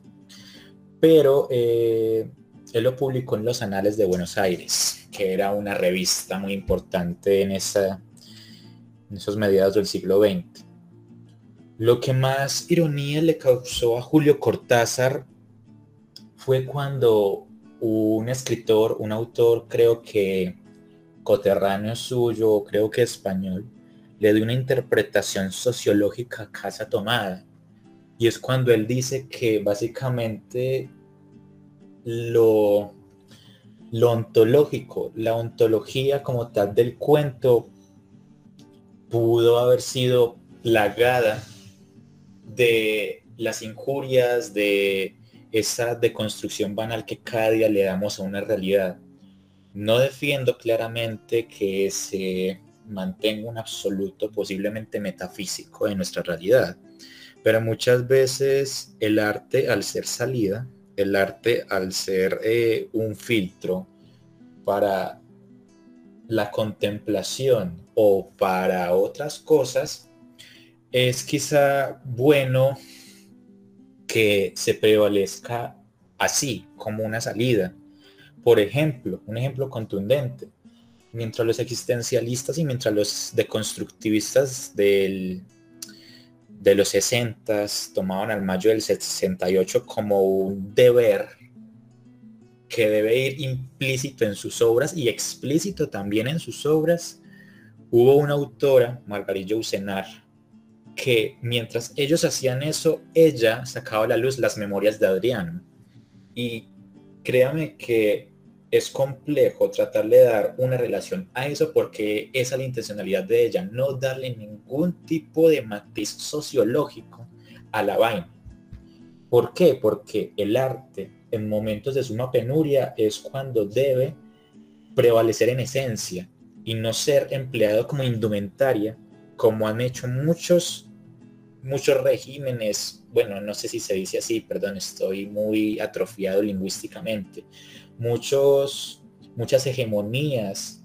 pero eh, él lo publicó en los Anales de Buenos Aires, que era una revista muy importante en, esa, en esos mediados del siglo XX. Lo que más ironía le causó a Julio Cortázar fue cuando un escritor, un autor, creo que coterráneo suyo, creo que español, le dio una interpretación sociológica a Casa Tomada. Y es cuando él dice que básicamente lo, lo ontológico, la ontología como tal del cuento, pudo haber sido plagada de las injurias, de esa deconstrucción banal que cada día le damos a una realidad. No defiendo claramente que se mantenga un absoluto, posiblemente metafísico de nuestra realidad, pero muchas veces el arte al ser salida, el arte al ser eh, un filtro para la contemplación o para otras cosas, es quizá bueno que se prevalezca así, como una salida. Por ejemplo, un ejemplo contundente, mientras los existencialistas y mientras los deconstructivistas del, de los 60 tomaban al mayo del 68 como un deber que debe ir implícito en sus obras y explícito también en sus obras, hubo una autora, Margarita Usenar, que mientras ellos hacían eso, ella sacaba a la luz las memorias de Adrián. Y créame que es complejo tratarle de dar una relación a eso porque esa es la intencionalidad de ella, no darle ningún tipo de matiz sociológico a la vaina. ¿Por qué? Porque el arte en momentos de suma penuria es cuando debe prevalecer en esencia y no ser empleado como indumentaria como han hecho muchos, muchos regímenes, bueno, no sé si se dice así, perdón, estoy muy atrofiado lingüísticamente, muchos, muchas hegemonías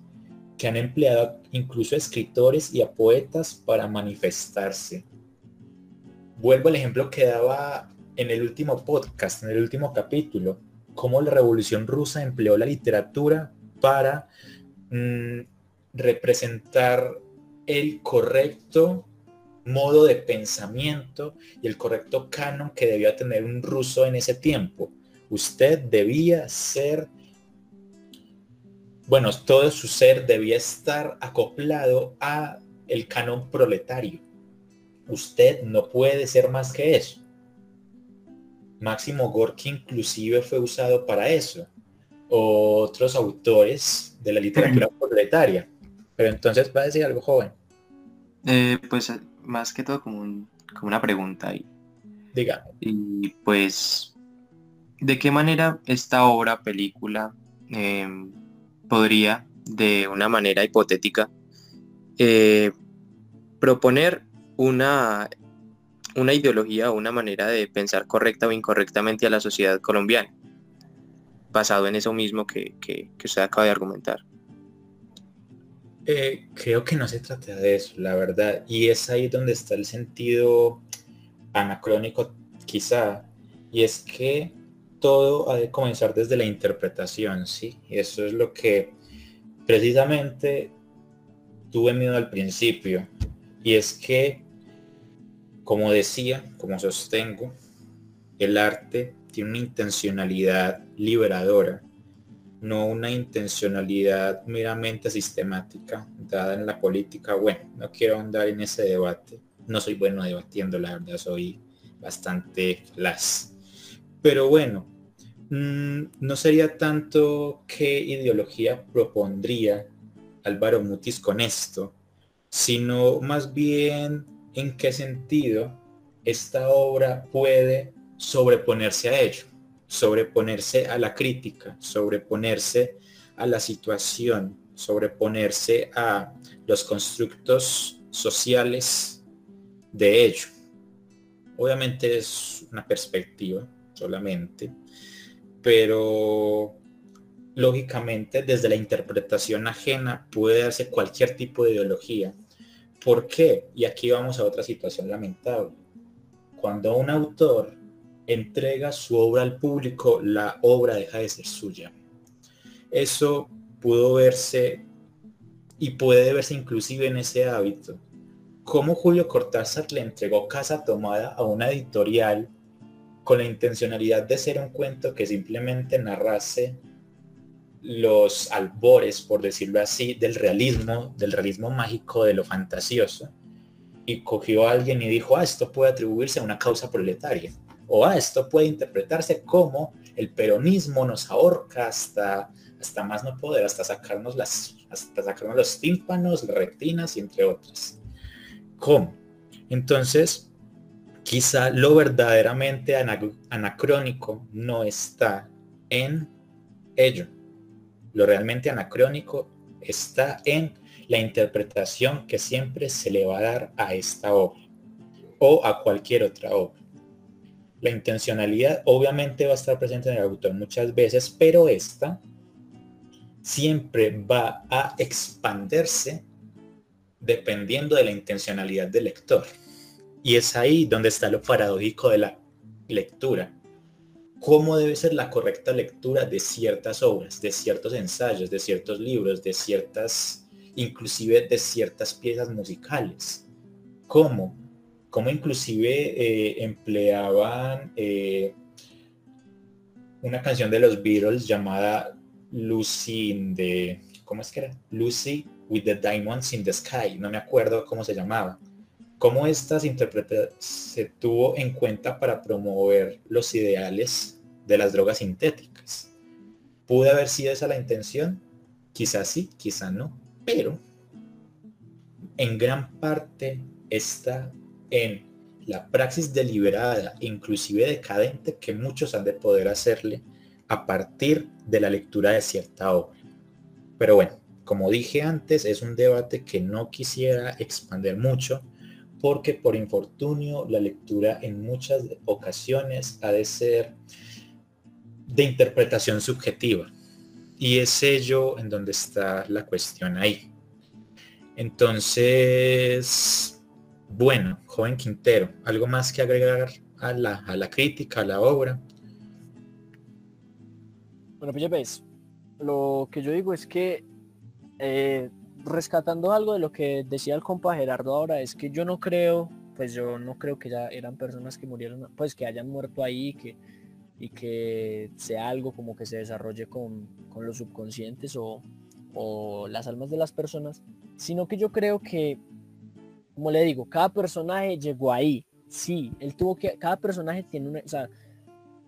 que han empleado incluso a escritores y a poetas para manifestarse. Vuelvo al ejemplo que daba en el último podcast, en el último capítulo, cómo la Revolución Rusa empleó la literatura para mm, representar el correcto modo de pensamiento y el correcto canon que debía tener un ruso en ese tiempo. Usted debía ser, bueno, todo su ser debía estar acoplado a el canon proletario. Usted no puede ser más que eso. Máximo Gorky inclusive fue usado para eso. Otros autores de la literatura proletaria. Pero entonces va a decir algo joven. Eh, pues más que todo como, como una pregunta ahí. Diga. Y pues, ¿de qué manera esta obra, película, em, podría, de una manera hipotética, eh, proponer una, una ideología o una manera de pensar correcta o incorrectamente a la sociedad colombiana, basado en eso mismo que, que usted acaba de argumentar? Eh, creo que no se trata de eso, la verdad. Y es ahí donde está el sentido anacrónico, quizá. Y es que todo ha de comenzar desde la interpretación, ¿sí? Y eso es lo que precisamente tuve miedo al principio. Y es que, como decía, como sostengo, el arte tiene una intencionalidad liberadora no una intencionalidad meramente sistemática dada en la política. Bueno, no quiero andar en ese debate. No soy bueno debatiendo, la verdad, soy bastante las. Pero bueno, mm, no sería tanto qué ideología propondría Álvaro Mutis con esto, sino más bien en qué sentido esta obra puede sobreponerse a ello sobreponerse a la crítica, sobreponerse a la situación, sobreponerse a los constructos sociales de ello. Obviamente es una perspectiva solamente, pero lógicamente desde la interpretación ajena puede darse cualquier tipo de ideología. ¿Por qué? Y aquí vamos a otra situación lamentable. Cuando un autor entrega su obra al público, la obra deja de ser suya. Eso pudo verse y puede verse inclusive en ese hábito. Cómo Julio Cortázar le entregó Casa Tomada a una editorial con la intencionalidad de ser un cuento que simplemente narrase los albores, por decirlo así, del realismo, del realismo mágico, de lo fantasioso, y cogió a alguien y dijo, ah, esto puede atribuirse a una causa proletaria o ah, esto puede interpretarse como el peronismo nos ahorca hasta, hasta más no poder, hasta sacarnos, las, hasta sacarnos los tímpanos, las retinas y entre otras. ¿Cómo? Entonces, quizá lo verdaderamente anacrónico no está en ello. Lo realmente anacrónico está en la interpretación que siempre se le va a dar a esta obra o a cualquier otra obra. La intencionalidad obviamente va a estar presente en el autor muchas veces, pero esta siempre va a expandirse dependiendo de la intencionalidad del lector. Y es ahí donde está lo paradójico de la lectura. ¿Cómo debe ser la correcta lectura de ciertas obras, de ciertos ensayos, de ciertos libros, de ciertas, inclusive de ciertas piezas musicales? ¿Cómo? Como inclusive eh, empleaban eh, una canción de los Beatles llamada Lucy in the, ¿cómo es que era? Lucy with the Diamonds in the Sky, no me acuerdo cómo se llamaba. Cómo estas interpretaciones se tuvo en cuenta para promover los ideales de las drogas sintéticas. ¿Pudo haber sido esa la intención? Quizás sí, quizás no, pero en gran parte esta en la praxis deliberada, inclusive decadente, que muchos han de poder hacerle a partir de la lectura de cierta obra. Pero bueno, como dije antes, es un debate que no quisiera expandir mucho, porque por infortunio la lectura en muchas ocasiones ha de ser de interpretación subjetiva. Y es ello en donde está la cuestión ahí. Entonces, bueno, joven Quintero, ¿algo más que agregar a la, a la crítica, a la obra. Bueno, pues ya lo que yo digo es que eh, rescatando algo de lo que decía el compa Gerardo ahora, es que yo no creo, pues yo no creo que ya eran personas que murieron, pues que hayan muerto ahí, que, y que sea algo como que se desarrolle con, con los subconscientes o, o las almas de las personas, sino que yo creo que, como le digo, cada personaje llegó ahí, sí, él tuvo que, cada personaje tiene una, o sea,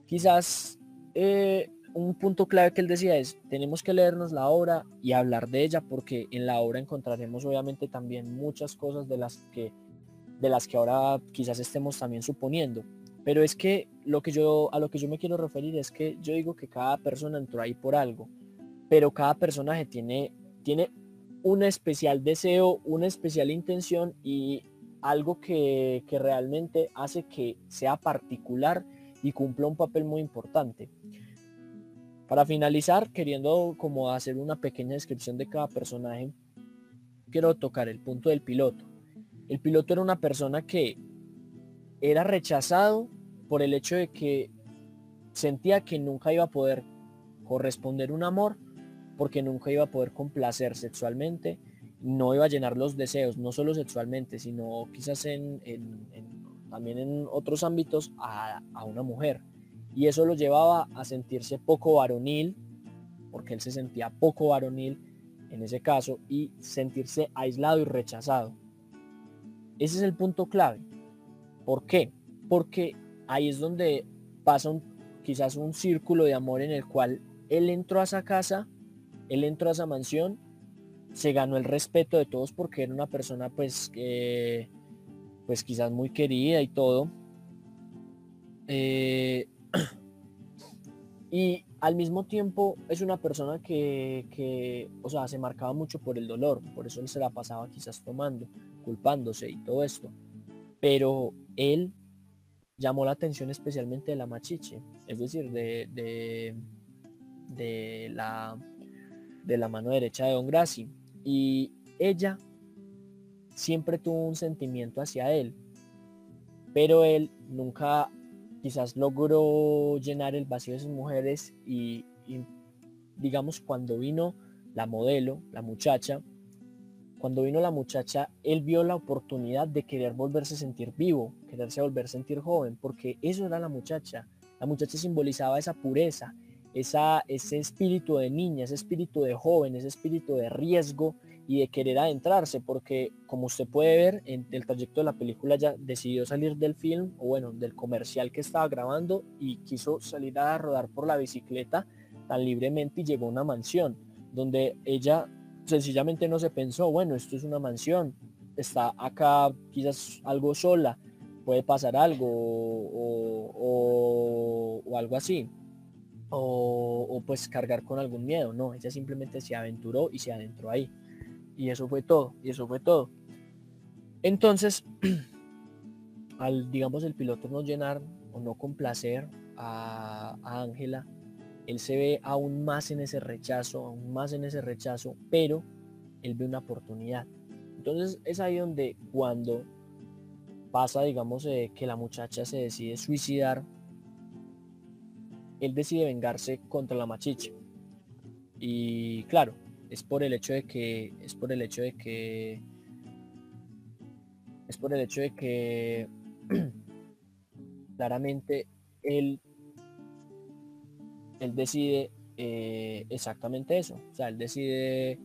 quizás eh, un punto clave que él decía es, tenemos que leernos la obra y hablar de ella porque en la obra encontraremos obviamente también muchas cosas de las que, de las que ahora quizás estemos también suponiendo. Pero es que lo que yo, a lo que yo me quiero referir es que yo digo que cada persona entró ahí por algo, pero cada personaje tiene, tiene un especial deseo, una especial intención y algo que, que realmente hace que sea particular y cumpla un papel muy importante. Para finalizar, queriendo como hacer una pequeña descripción de cada personaje, quiero tocar el punto del piloto. El piloto era una persona que era rechazado por el hecho de que sentía que nunca iba a poder corresponder un amor porque nunca iba a poder complacer sexualmente, no iba a llenar los deseos, no solo sexualmente, sino quizás también en otros ámbitos a, a una mujer y eso lo llevaba a sentirse poco varonil, porque él se sentía poco varonil en ese caso, y sentirse aislado y rechazado. Ese es el punto clave. ¿Por qué? Porque ahí es donde pasa un, quizás un círculo de amor en el cual él entró a esa casa, él entró a esa mansión, se ganó el respeto de todos porque era una persona pues pues quizás muy querida y todo. Eh, y al mismo tiempo es una persona que, o sea, se marcaba mucho por el dolor, por eso él se la pasaba quizás tomando, culpándose y todo esto. Pero él llamó la atención especialmente de la machiche, es decir, de, de, de, la, de la mano derecha de Don Graci. Y ella siempre tuvo un sentimiento hacia él, pero él nunca quizás logró llenar el vacío de sus mujeres y, digamos cuando vino la modelo, la muchacha, cuando vino la muchacha, él vio la oportunidad de querer volverse a sentir vivo, quererse volver a sentir joven, porque eso era la muchacha. La muchacha simbolizaba esa pureza, esa, ese espíritu de niña, ese espíritu de joven, ese espíritu de riesgo y de querer adentrarse, porque como usted puede ver en el trayecto de la película ya decidió salir del film, o bueno, del comercial que estaba grabando y quiso salir a rodar por la bicicleta tan libremente y llegó a una mansión, donde ella sencillamente no se pensó, bueno, esto es una mansión, está acá quizás algo sola, puede pasar algo o, o algo así. O, pues cargar con algún miedo. No, ella simplemente se aventuró y se adentró ahí. Y eso fue todo, y eso fue todo. Entonces, al, digamos, el piloto no llenar o no complacer a Ángela, él se ve aún más en ese rechazo, aún más en ese rechazo, pero él ve una oportunidad. Entonces es ahí donde cuando pasa, digamos, eh, que la muchacha se decide suicidar, él decide vengarse contra la machicha. Y claro, es por el hecho de que es por el hecho de que es por el hecho de que claramente él él decide eh, exactamente eso o sea él decide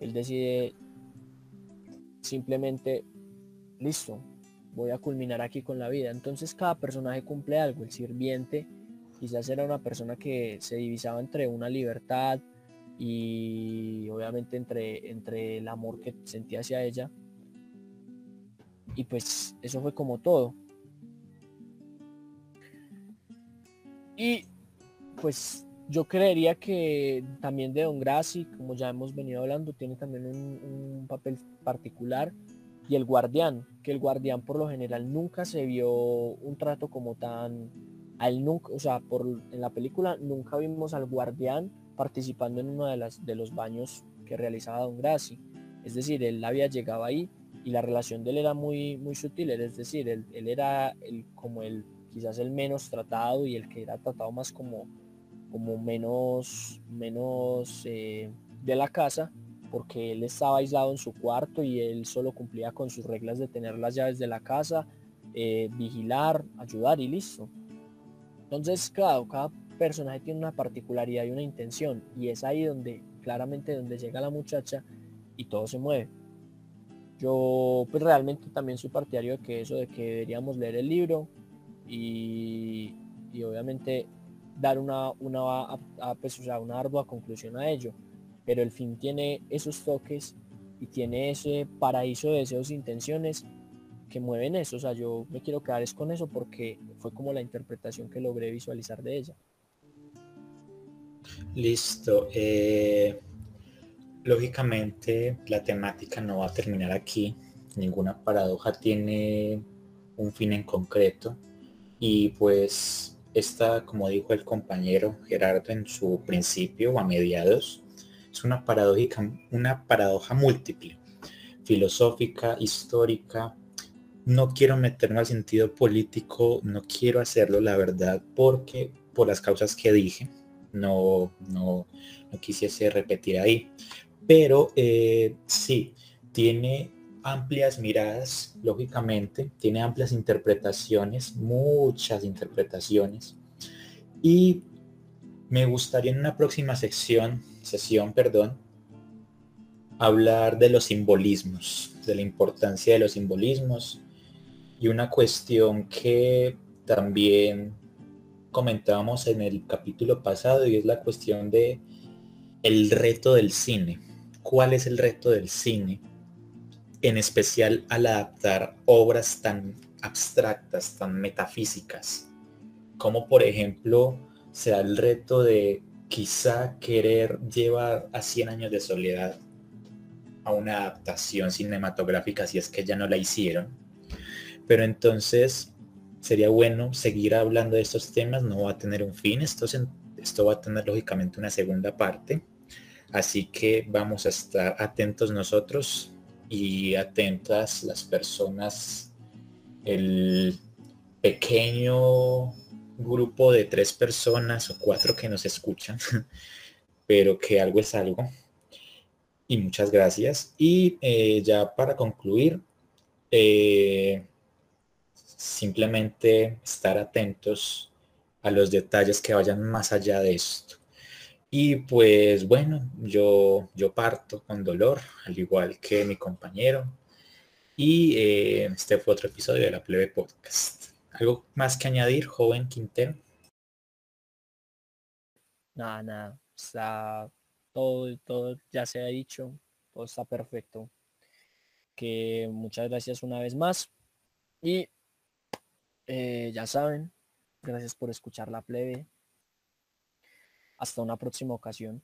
él decide simplemente listo voy a culminar aquí con la vida entonces cada personaje cumple algo el sirviente quizás era una persona que se divisaba entre una libertad y obviamente entre, entre el amor que sentía hacia ella. Y pues eso fue como todo. Y pues yo creería que también de Don Graci, como ya hemos venido hablando, tiene también un, papel particular. Y el guardián, que el guardián por lo general nunca se vio un trato como tan... En la película nunca vimos al guardián participando en uno de, los baños que realizaba Don Graci. Es decir, él había llegado ahí y la relación de él era muy, sutil, es decir, él, era como el, quizás el menos tratado y el que era tratado más como, menos eh, de la casa, porque él estaba aislado en su cuarto y él solo cumplía con sus reglas de tener las llaves de la casa, eh, vigilar, ayudar y listo. Entonces, claro, cada personaje tiene una particularidad y una intención y es ahí donde claramente donde llega la muchacha y todo se mueve. Yo pues realmente también soy partidario de que eso de que deberíamos leer el libro y, obviamente dar una, una, pues, una ardua conclusión a ello. Pero el fin tiene esos toques y tiene ese paraíso de deseos e intenciones que mueven eso. O sea, yo me quiero quedar es con eso porque fue como la interpretación que logré visualizar de ella. Listo. Eh, lógicamente la temática no va a terminar aquí. Ninguna paradoja tiene un fin en concreto. Y pues esta, como dijo el compañero Gerardo en su principio o a mediados, es una paradójica, una paradoja múltiple, filosófica, histórica. No quiero meterme al sentido político, no quiero hacerlo, la verdad, porque por las causas que dije, no, no, no quisiese repetir ahí. Pero eh, sí, tiene amplias miradas, lógicamente, tiene amplias interpretaciones, muchas interpretaciones. Y me gustaría en una próxima sección, sesión, perdón, hablar de los simbolismos, de la importancia de los simbolismos y una cuestión que también comentábamos en el capítulo pasado y es la cuestión de el reto del cine. ¿Cuál es el reto del cine? En especial al adaptar obras tan abstractas, tan metafísicas, como por ejemplo sea el reto de quizá querer llevar a 100 años de soledad a una adaptación cinematográfica si es que ya no la hicieron. Pero entonces sería bueno seguir hablando de estos temas, no va a tener un fin, esto, esto va a tener lógicamente una segunda parte, así que vamos a estar atentos nosotros y atentas las personas, el pequeño grupo de tres personas o cuatro que nos escuchan, pero que algo es algo. Y muchas gracias. Y eh, ya para concluir, eh, simplemente estar atentos a los detalles que vayan más allá de esto. Y pues bueno, yo, yo parto con dolor, al igual que mi compañero. Y eh, este fue otro episodio de la Plebe Podcast. ¿Algo más que añadir, joven Quintero? Nada, nada. Está todo, todo ya se ha dicho, todo está perfecto. Que muchas gracias una vez más. Y eh, ya saben, gracias por escuchar la plebe. Hasta una próxima ocasión.